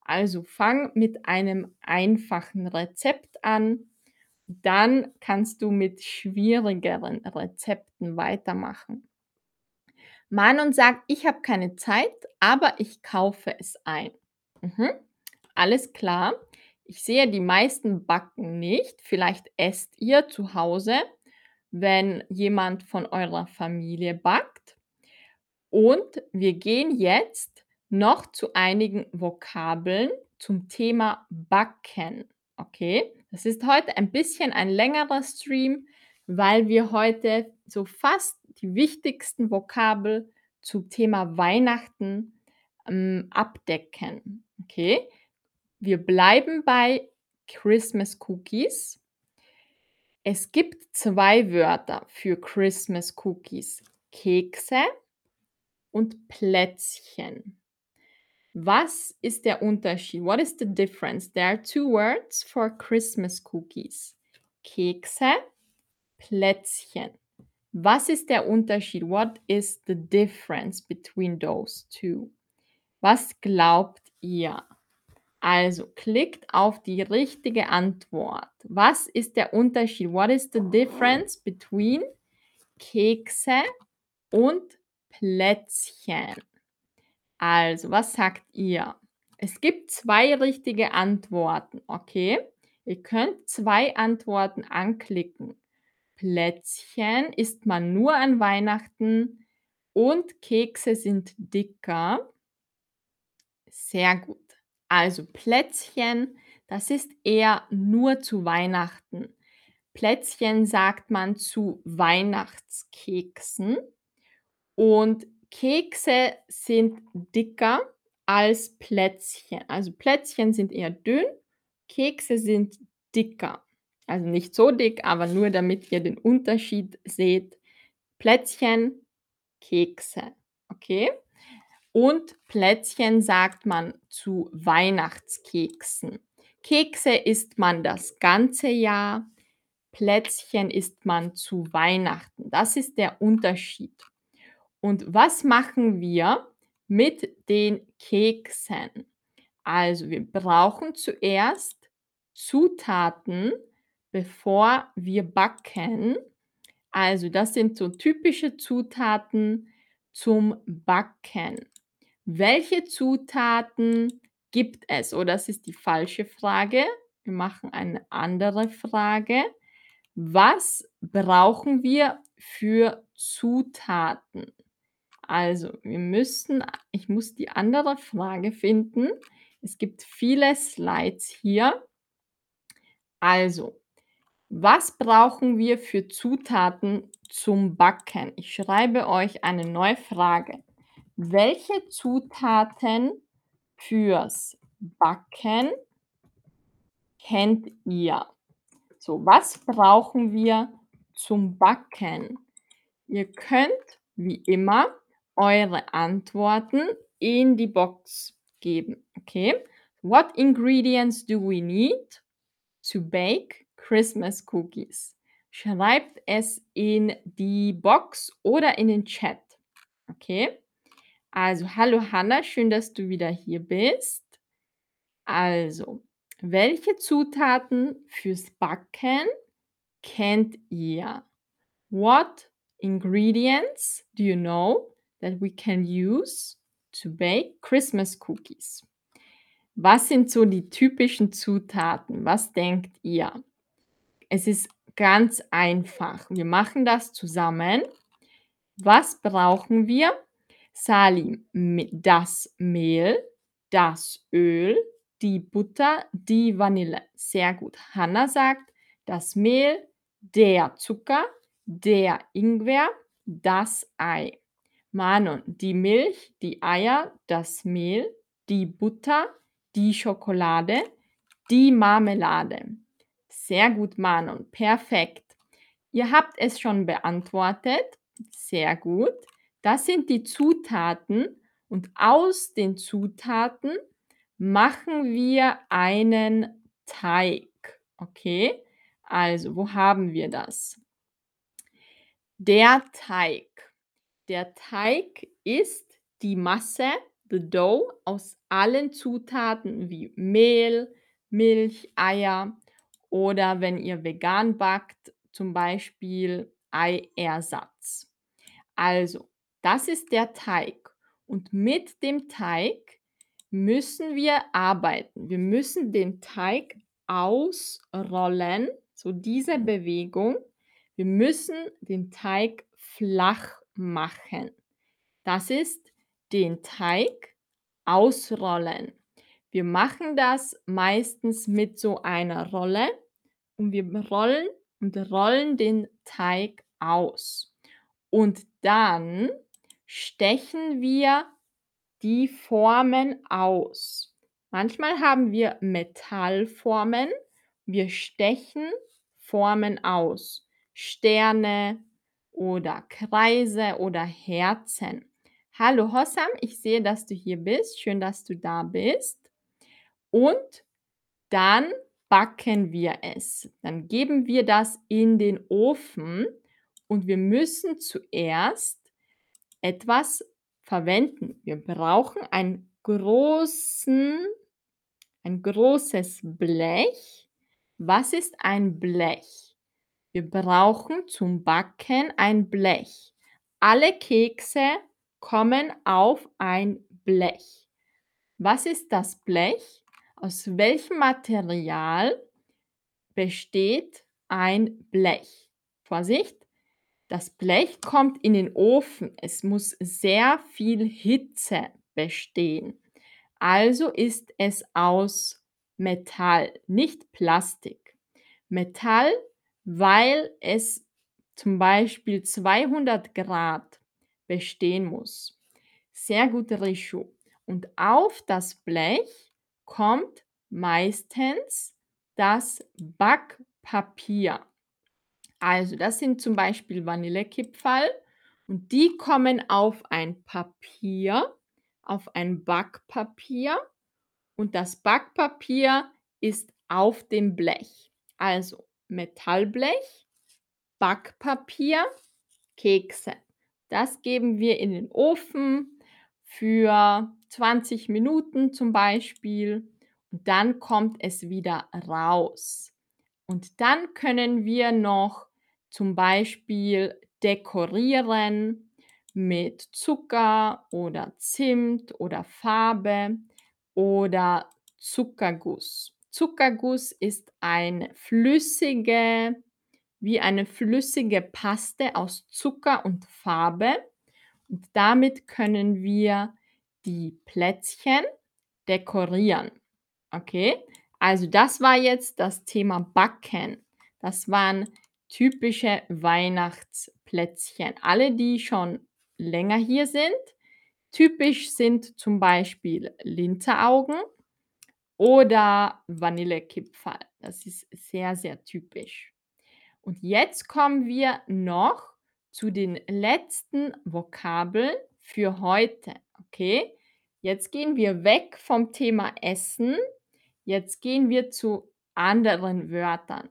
Also fang mit einem einfachen Rezept an, dann kannst du mit schwierigeren Rezepten weitermachen. Manon sagt: „Ich habe keine Zeit, aber ich kaufe es ein.“ Mhm, alles klar. Ich sehe, die meisten backen nicht. Vielleicht esst ihr zu Hause, wenn jemand von eurer Familie backt. Und wir gehen jetzt noch zu einigen Vokabeln zum Thema Backen, okay? Das ist heute ein bisschen ein längerer Stream, weil wir heute so fast die wichtigsten Vokabel zum Thema Weihnachten, hm, abdecken, okay? Wir bleiben bei Christmas Cookies. Es gibt 2 Wörter für Christmas Cookies: Kekse und Plätzchen. Was ist der Unterschied? What is the difference? There are 2 words for Christmas Cookies: Kekse, Plätzchen. Was ist der Unterschied? What is the difference between those 2? Was glaubt ihr? Also, klickt auf die richtige Antwort. Was ist der Unterschied? What is the difference between Kekse und Plätzchen? Also, was sagt ihr? Es gibt 2 richtige Antworten, okay? Ihr könnt 2 Antworten anklicken. Plätzchen isst man nur an Weihnachten und Kekse sind dicker. Sehr gut. Also Plätzchen, das ist eher nur zu Weihnachten. Plätzchen sagt man zu Weihnachtskeksen und Kekse sind dicker als Plätzchen. Also Plätzchen sind eher dünn, Kekse sind dicker. Also nicht so dick, aber nur damit ihr den Unterschied seht. Plätzchen, Kekse, okay? Und Plätzchen sagt man zu Weihnachtskeksen. Kekse isst man das ganze Jahr, Plätzchen isst man zu Weihnachten. Das ist der Unterschied. Und was machen wir mit den Keksen? Also, wir brauchen zuerst Zutaten, bevor wir backen. Also, das sind so typische Zutaten zum Backen. Welche Zutaten gibt es? Oh, das ist die falsche Frage. Wir machen eine andere Frage. Was brauchen wir für Zutaten? Also, wir müssen ich muss die andere Frage finden. Es gibt viele Slides hier. Also, was brauchen wir für Zutaten zum Backen? Ich schreibe euch eine neue Frage. Welche Zutaten fürs Backen kennt ihr? So, was brauchen wir zum Backen? Ihr könnt wie immer eure Antworten in die Box geben, okay? What ingredients do we need to bake Christmas cookies? Schreibt es in die Box oder in den Chat, okay? Also, hallo Hanna, schön, dass du wieder hier bist. Also, welche Zutaten fürs Backen kennt ihr? What ingredients do you know that we can use to bake Christmas cookies? Was sind so die typischen Zutaten? Was denkt ihr? Es ist ganz einfach. Wir machen das zusammen. Was brauchen wir? Salim, das Mehl, das Öl, die Butter, die Vanille. Sehr gut. Hanna sagt, das Mehl, der Zucker, der Ingwer, das Ei. Manon, die Milch, die Eier, das Mehl, die Butter, die Schokolade, die Marmelade. Sehr gut, Manon. Perfekt. Ihr habt es schon beantwortet. Sehr gut. Das sind die Zutaten und aus den Zutaten machen wir einen Teig. Okay? Also, wo haben wir das? Der Teig. Der Teig ist die Masse, the dough, aus allen Zutaten wie Mehl, Milch, Eier oder wenn ihr vegan backt, zum Beispiel Eiersatz. Also, das ist der Teig und mit dem Teig müssen wir arbeiten. Wir müssen den Teig ausrollen, so diese Bewegung. Wir müssen den Teig flach machen. Das ist den Teig ausrollen. Wir machen das meistens mit so einer Rolle und wir rollen und rollen den Teig aus. Und dann stechen wir die Formen aus. Manchmal haben wir Metallformen. Wir stechen Formen aus. Sterne oder Kreise oder Herzen. Hallo Hossam, ich sehe, dass du hier bist. Schön, dass du da bist. Und dann backen wir es. Dann geben wir das in den Ofen und wir müssen zuerst etwas verwenden. Wir brauchen einen großen, ein großes Blech. Was ist ein Blech? Wir brauchen zum Backen ein Blech. Alle Kekse kommen auf ein Blech. Was ist das Blech? Aus welchem Material besteht ein Blech? Vorsicht, das Blech kommt in den Ofen. Es muss sehr viel Hitze bestehen. Also ist es aus Metall, nicht Plastik. Metall, weil es zum Beispiel 200 Grad bestehen muss. Sehr gut, Rishu. Und auf das Blech kommt meistens das Backpapier. Also, das sind zum Beispiel Vanillekipferl und die kommen auf ein Papier, auf ein Backpapier und das Backpapier ist auf dem Blech. Also Metallblech, Backpapier, Kekse. Das geben wir in den Ofen für 20 Minuten zum Beispiel und dann kommt es wieder raus. Und dann können wir noch zum Beispiel dekorieren mit Zucker oder Zimt oder Farbe oder Zuckerguss. Zuckerguss ist eine flüssige, wie eine flüssige Paste aus Zucker und Farbe. Und damit können wir die Plätzchen dekorieren. Okay, also das war jetzt das Thema Backen. Das waren typische Weihnachtsplätzchen. Alle, die schon länger hier sind. Typisch sind zum Beispiel Linteraugen oder Vanillekipferl. Das ist sehr, sehr typisch. Und jetzt kommen wir noch zu den letzten Vokabeln für heute. Okay? Jetzt gehen wir weg vom Thema Essen. Jetzt gehen wir zu anderen Wörtern.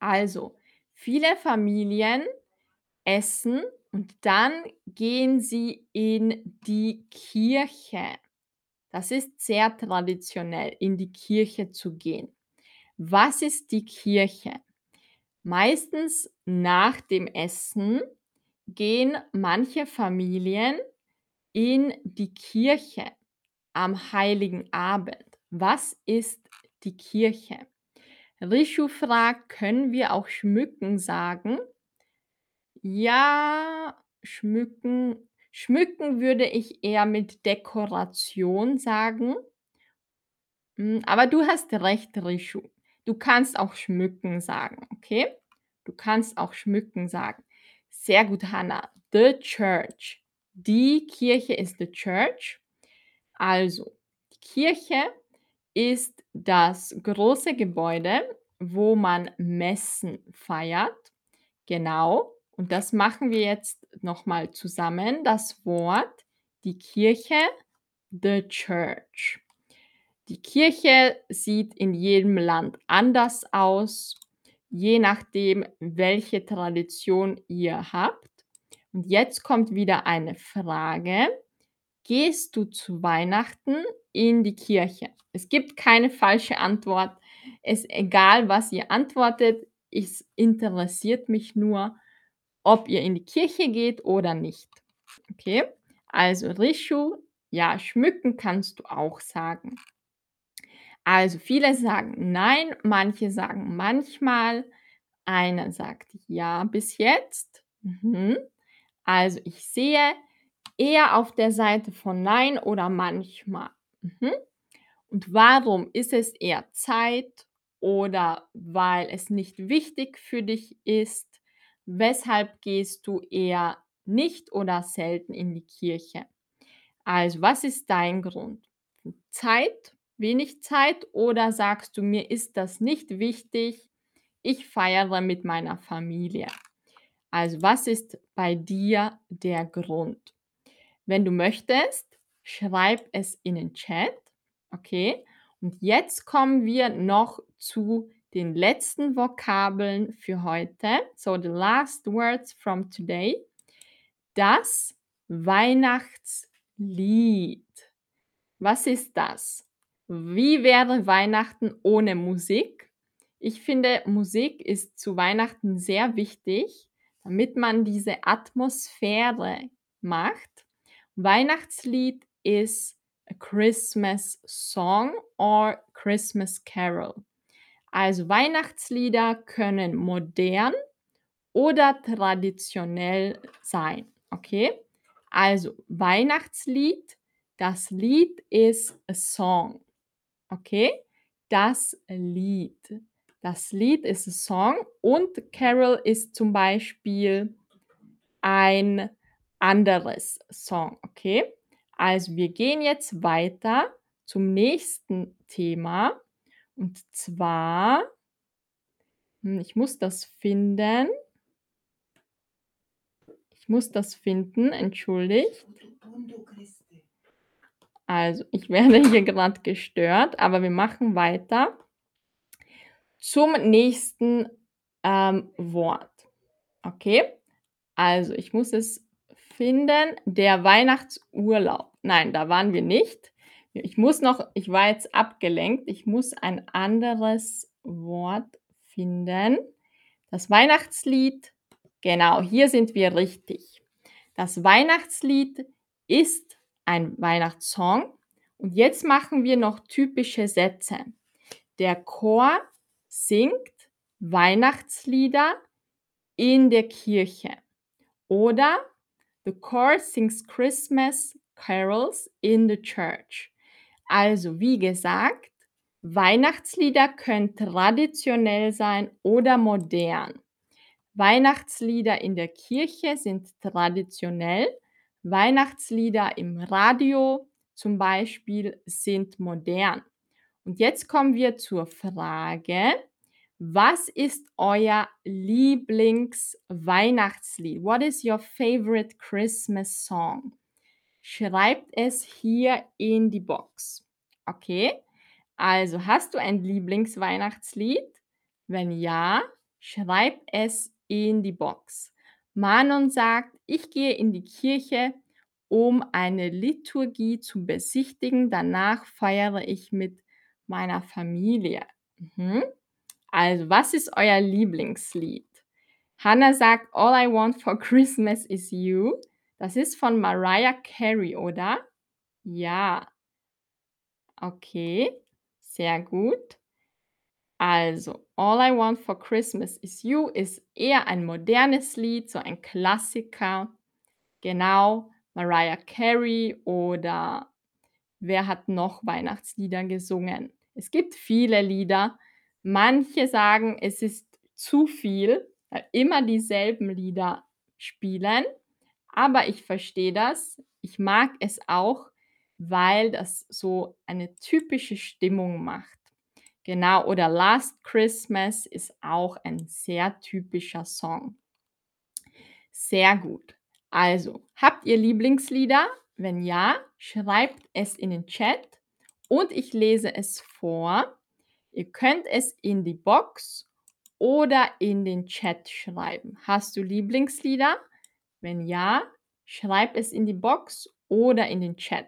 Also, Viele Familien essen und dann gehen sie in die Kirche. Das ist sehr traditionell, in die Kirche zu gehen. Was ist die Kirche? Meistens nach dem Essen gehen manche Familien in die Kirche am heiligen Abend. Was ist die Kirche? Rishu fragt: „Können wir auch schmücken sagen?“ Ja, schmücken schmücken würde ich eher mit Dekoration sagen. Hm, aber du hast recht, Rishu. Du kannst auch schmücken sagen, okay? Du kannst auch schmücken sagen. Sehr gut, Hannah. The church. Die Kirche ist the church. Also, die Kirche ist das große Gebäude, wo man Messen feiert. Genau. Und das machen wir jetzt noch mal zusammen. Das Wort, die Kirche, the church. Die Kirche sieht in jedem Land anders aus, je nachdem, welche Tradition ihr habt. Und jetzt kommt wieder eine Frage. Gehst du zu Weihnachten in die Kirche? Es gibt keine falsche Antwort. Es ist egal, was ihr antwortet. Es interessiert mich nur, ob ihr in die Kirche geht oder nicht. Okay? Also Rishu, ja, schmücken kannst du auch sagen. Also viele sagen nein, manche sagen manchmal, einer sagt ja bis jetzt. Mhm. Also ich sehe eher auf der Seite von nein oder manchmal. Mhm. Und warum ist es eher Zeit oder weil es nicht wichtig für dich ist? Weshalb gehst du eher nicht oder selten in die Kirche? Also, was ist dein Grund? Zeit, wenig Zeit oder sagst du, mir ist das nicht wichtig, ich feiere mit meiner Familie? Also, was ist bei dir der Grund? Wenn du möchtest, schreib es in den Chat, okay? Und jetzt kommen wir noch zu den letzten Vokabeln für heute. So, the last words from today. Das Weihnachtslied. Was ist das? Wie wäre Weihnachten ohne Musik? Ich finde, Musik ist zu Weihnachten sehr wichtig, damit man diese Atmosphäre macht. Weihnachtslied is a Christmas song or Christmas carol. Also Weihnachtslieder können modern oder traditionell sein, okay? Also Weihnachtslied, das Lied ist a song, okay? Das Lied. Das Lied ist a song und Carol ist zum Beispiel ein anderes Song, okay? Also wir gehen jetzt weiter zum nächsten Thema und zwar hm, ich muss das finden. Ich muss das finden, entschuldigt. Also, ich werde hier gerade gestört, aber wir machen weiter zum nächsten, ähm, Wort. Okay? Also, ich muss es finden. Der Weihnachtsurlaub. Nein, da waren wir nicht. Ich muss noch ich war jetzt abgelenkt. Ich muss ein anderes Wort finden. Das Weihnachtslied. Genau, hier sind wir richtig. Das Weihnachtslied ist ein Weihnachtssong. Und jetzt machen wir noch typische Sätze. Der Chor singt Weihnachtslieder in der Kirche. Oder the choir sings Christmas carols in the church. Also, wie gesagt, Weihnachtslieder können traditionell sein oder modern. Weihnachtslieder in der Kirche sind traditionell. Weihnachtslieder im Radio zum Beispiel sind modern. Und jetzt kommen wir zur Frage, was ist euer Lieblingsweihnachtslied? What is your favorite Christmas song? Schreibt es hier in die Box. Okay? Also, hast du ein Lieblingsweihnachtslied? Wenn ja, schreib es in die Box. Manon sagt, ich gehe in die Kirche, um eine Liturgie zu besichtigen. Danach feiere ich mit meiner Familie. Mhm. Also, was ist euer Lieblingslied? Hannah sagt, All I Want for Christmas is You. Das ist von Mariah Carey, oder? Ja. Okay. Sehr gut. Also, „All I Want for Christmas is You“ ist eher ein modernes Lied, so ein Klassiker. Genau, Mariah Carey oder wer hat noch Weihnachtslieder gesungen? Es gibt viele Lieder. Manche sagen, es ist zu viel, weil immer dieselben Lieder spielen, aber ich verstehe das. Ich mag es auch, weil das so eine typische Stimmung macht. Genau, oder „Last Christmas“ ist auch ein sehr typischer Song. Sehr gut. Also, habt ihr Lieblingslieder? Wenn ja, schreibt es in den Chat und ich lese es vor. Ihr könnt es in die Box oder in den Chat schreiben. Hast du Lieblingslieder? Wenn ja, schreib es in die Box oder in den Chat.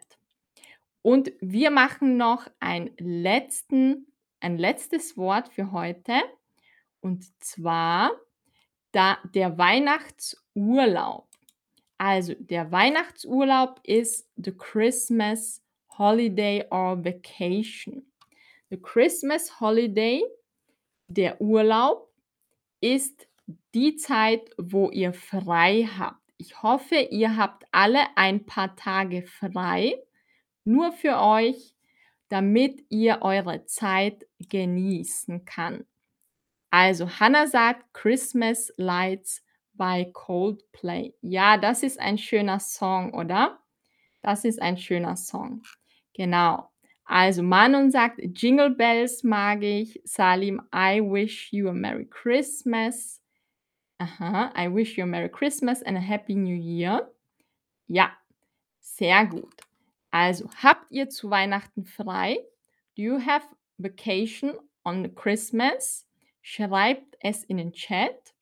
Und wir machen noch ein letzten ein letztes Wort für heute und zwar da der Weihnachtsurlaub. Also, der Weihnachtsurlaub ist the Christmas holiday or vacation. The Christmas holiday, der Urlaub, ist die Zeit, wo ihr frei habt. Ich hoffe, ihr habt alle ein paar Tage frei, nur für euch, damit ihr eure Zeit genießen kann. Also, Hannah sagt „Christmas Lights“ bei Coldplay. Ja, das ist ein schöner Song, oder? Das ist ein schöner Song. Genau. Also, Manon sagt „Jingle Bells“ mag ich. Salim „I wish you a merry Christmas“. Aha, „I wish you a merry Christmas and a happy new year“. Ja, sehr gut. Also, habt ihr zu Weihnachten frei? Do you have vacation on Christmas? Schreibt es in den Chat.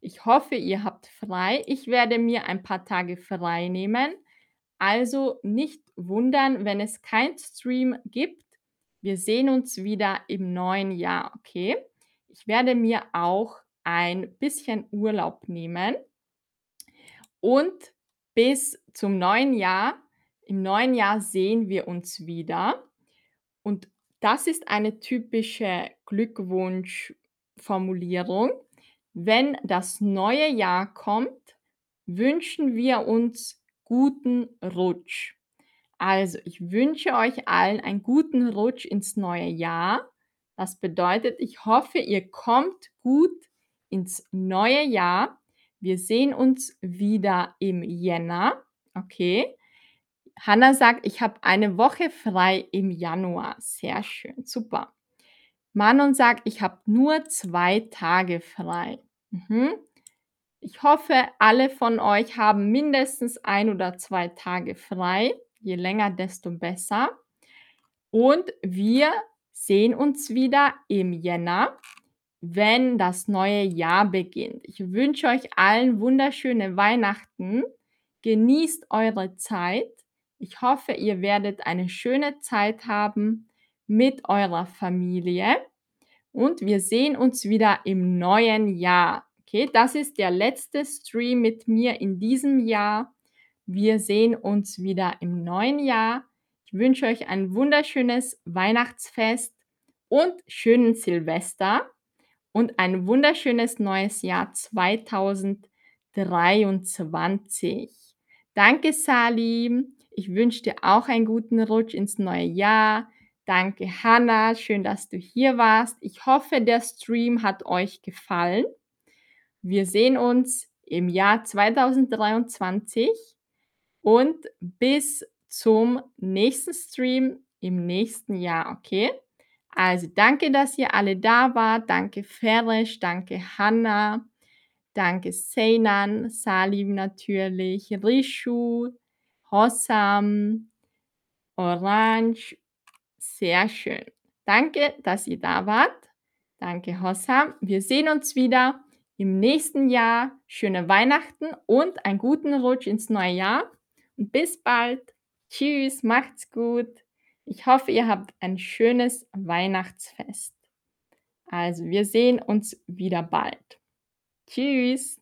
Ich hoffe, ihr habt frei. Ich werde mir ein paar Tage frei nehmen. Also nicht wundern, wenn es kein Stream gibt. Wir sehen uns wieder im neuen Jahr, okay? Ich werde mir auch ein bisschen Urlaub nehmen. Und bis zum neuen Jahr im neuen Jahr sehen wir uns wieder. Und das ist eine typische Glückwunschformulierung. Wenn das neue Jahr kommt, wünschen wir uns guten Rutsch. Also, ich wünsche euch allen einen guten Rutsch ins neue Jahr. Das bedeutet, ich hoffe, ihr kommt gut ins neue Jahr. Wir sehen uns wieder im Jänner, okay? Hanna sagt: „Ich habe eine Woche frei im Januar.“ Sehr schön, super. Manon sagt: „Ich habe nur 2 Tage frei.“ Mhm. Ich hoffe, alle von euch haben mindestens 1 oder 2 Tage frei. Je länger, desto besser. Und wir sehen uns wieder im Jänner, wenn das neue Jahr beginnt. Ich wünsche euch allen wunderschöne Weihnachten. Genießt eure Zeit. Ich hoffe, ihr werdet eine schöne Zeit haben mit eurer Familie und wir sehen uns wieder im neuen Jahr. Okay, das ist der letzte Stream mit mir in diesem Jahr. Wir sehen uns wieder im neuen Jahr. Ich wünsche euch ein wunderschönes Weihnachtsfest und schönen Silvester und ein wunderschönes neues Jahr 2023. Danke, Salim. Ich wünsche dir auch einen guten Rutsch ins neue Jahr. Danke, Hannah. Schön, dass du hier warst. Ich hoffe, der Stream hat euch gefallen. Wir sehen uns im Jahr 2023 und bis zum nächsten Stream im nächsten Jahr, okay? Also danke, dass ihr alle da wart. Danke, Feresh. Danke, Hannah. Danke, Seinan, Salim natürlich, Rishu, Hossam, Orange. Sehr schön. Danke, dass ihr da wart. Danke, Hossam. Wir sehen uns wieder im nächsten Jahr. Schöne Weihnachten und einen guten Rutsch ins neue Jahr. Und bis bald. Tschüss, macht's gut. Ich hoffe, ihr habt ein schönes Weihnachtsfest. Also, wir sehen uns wieder bald. Tschüss.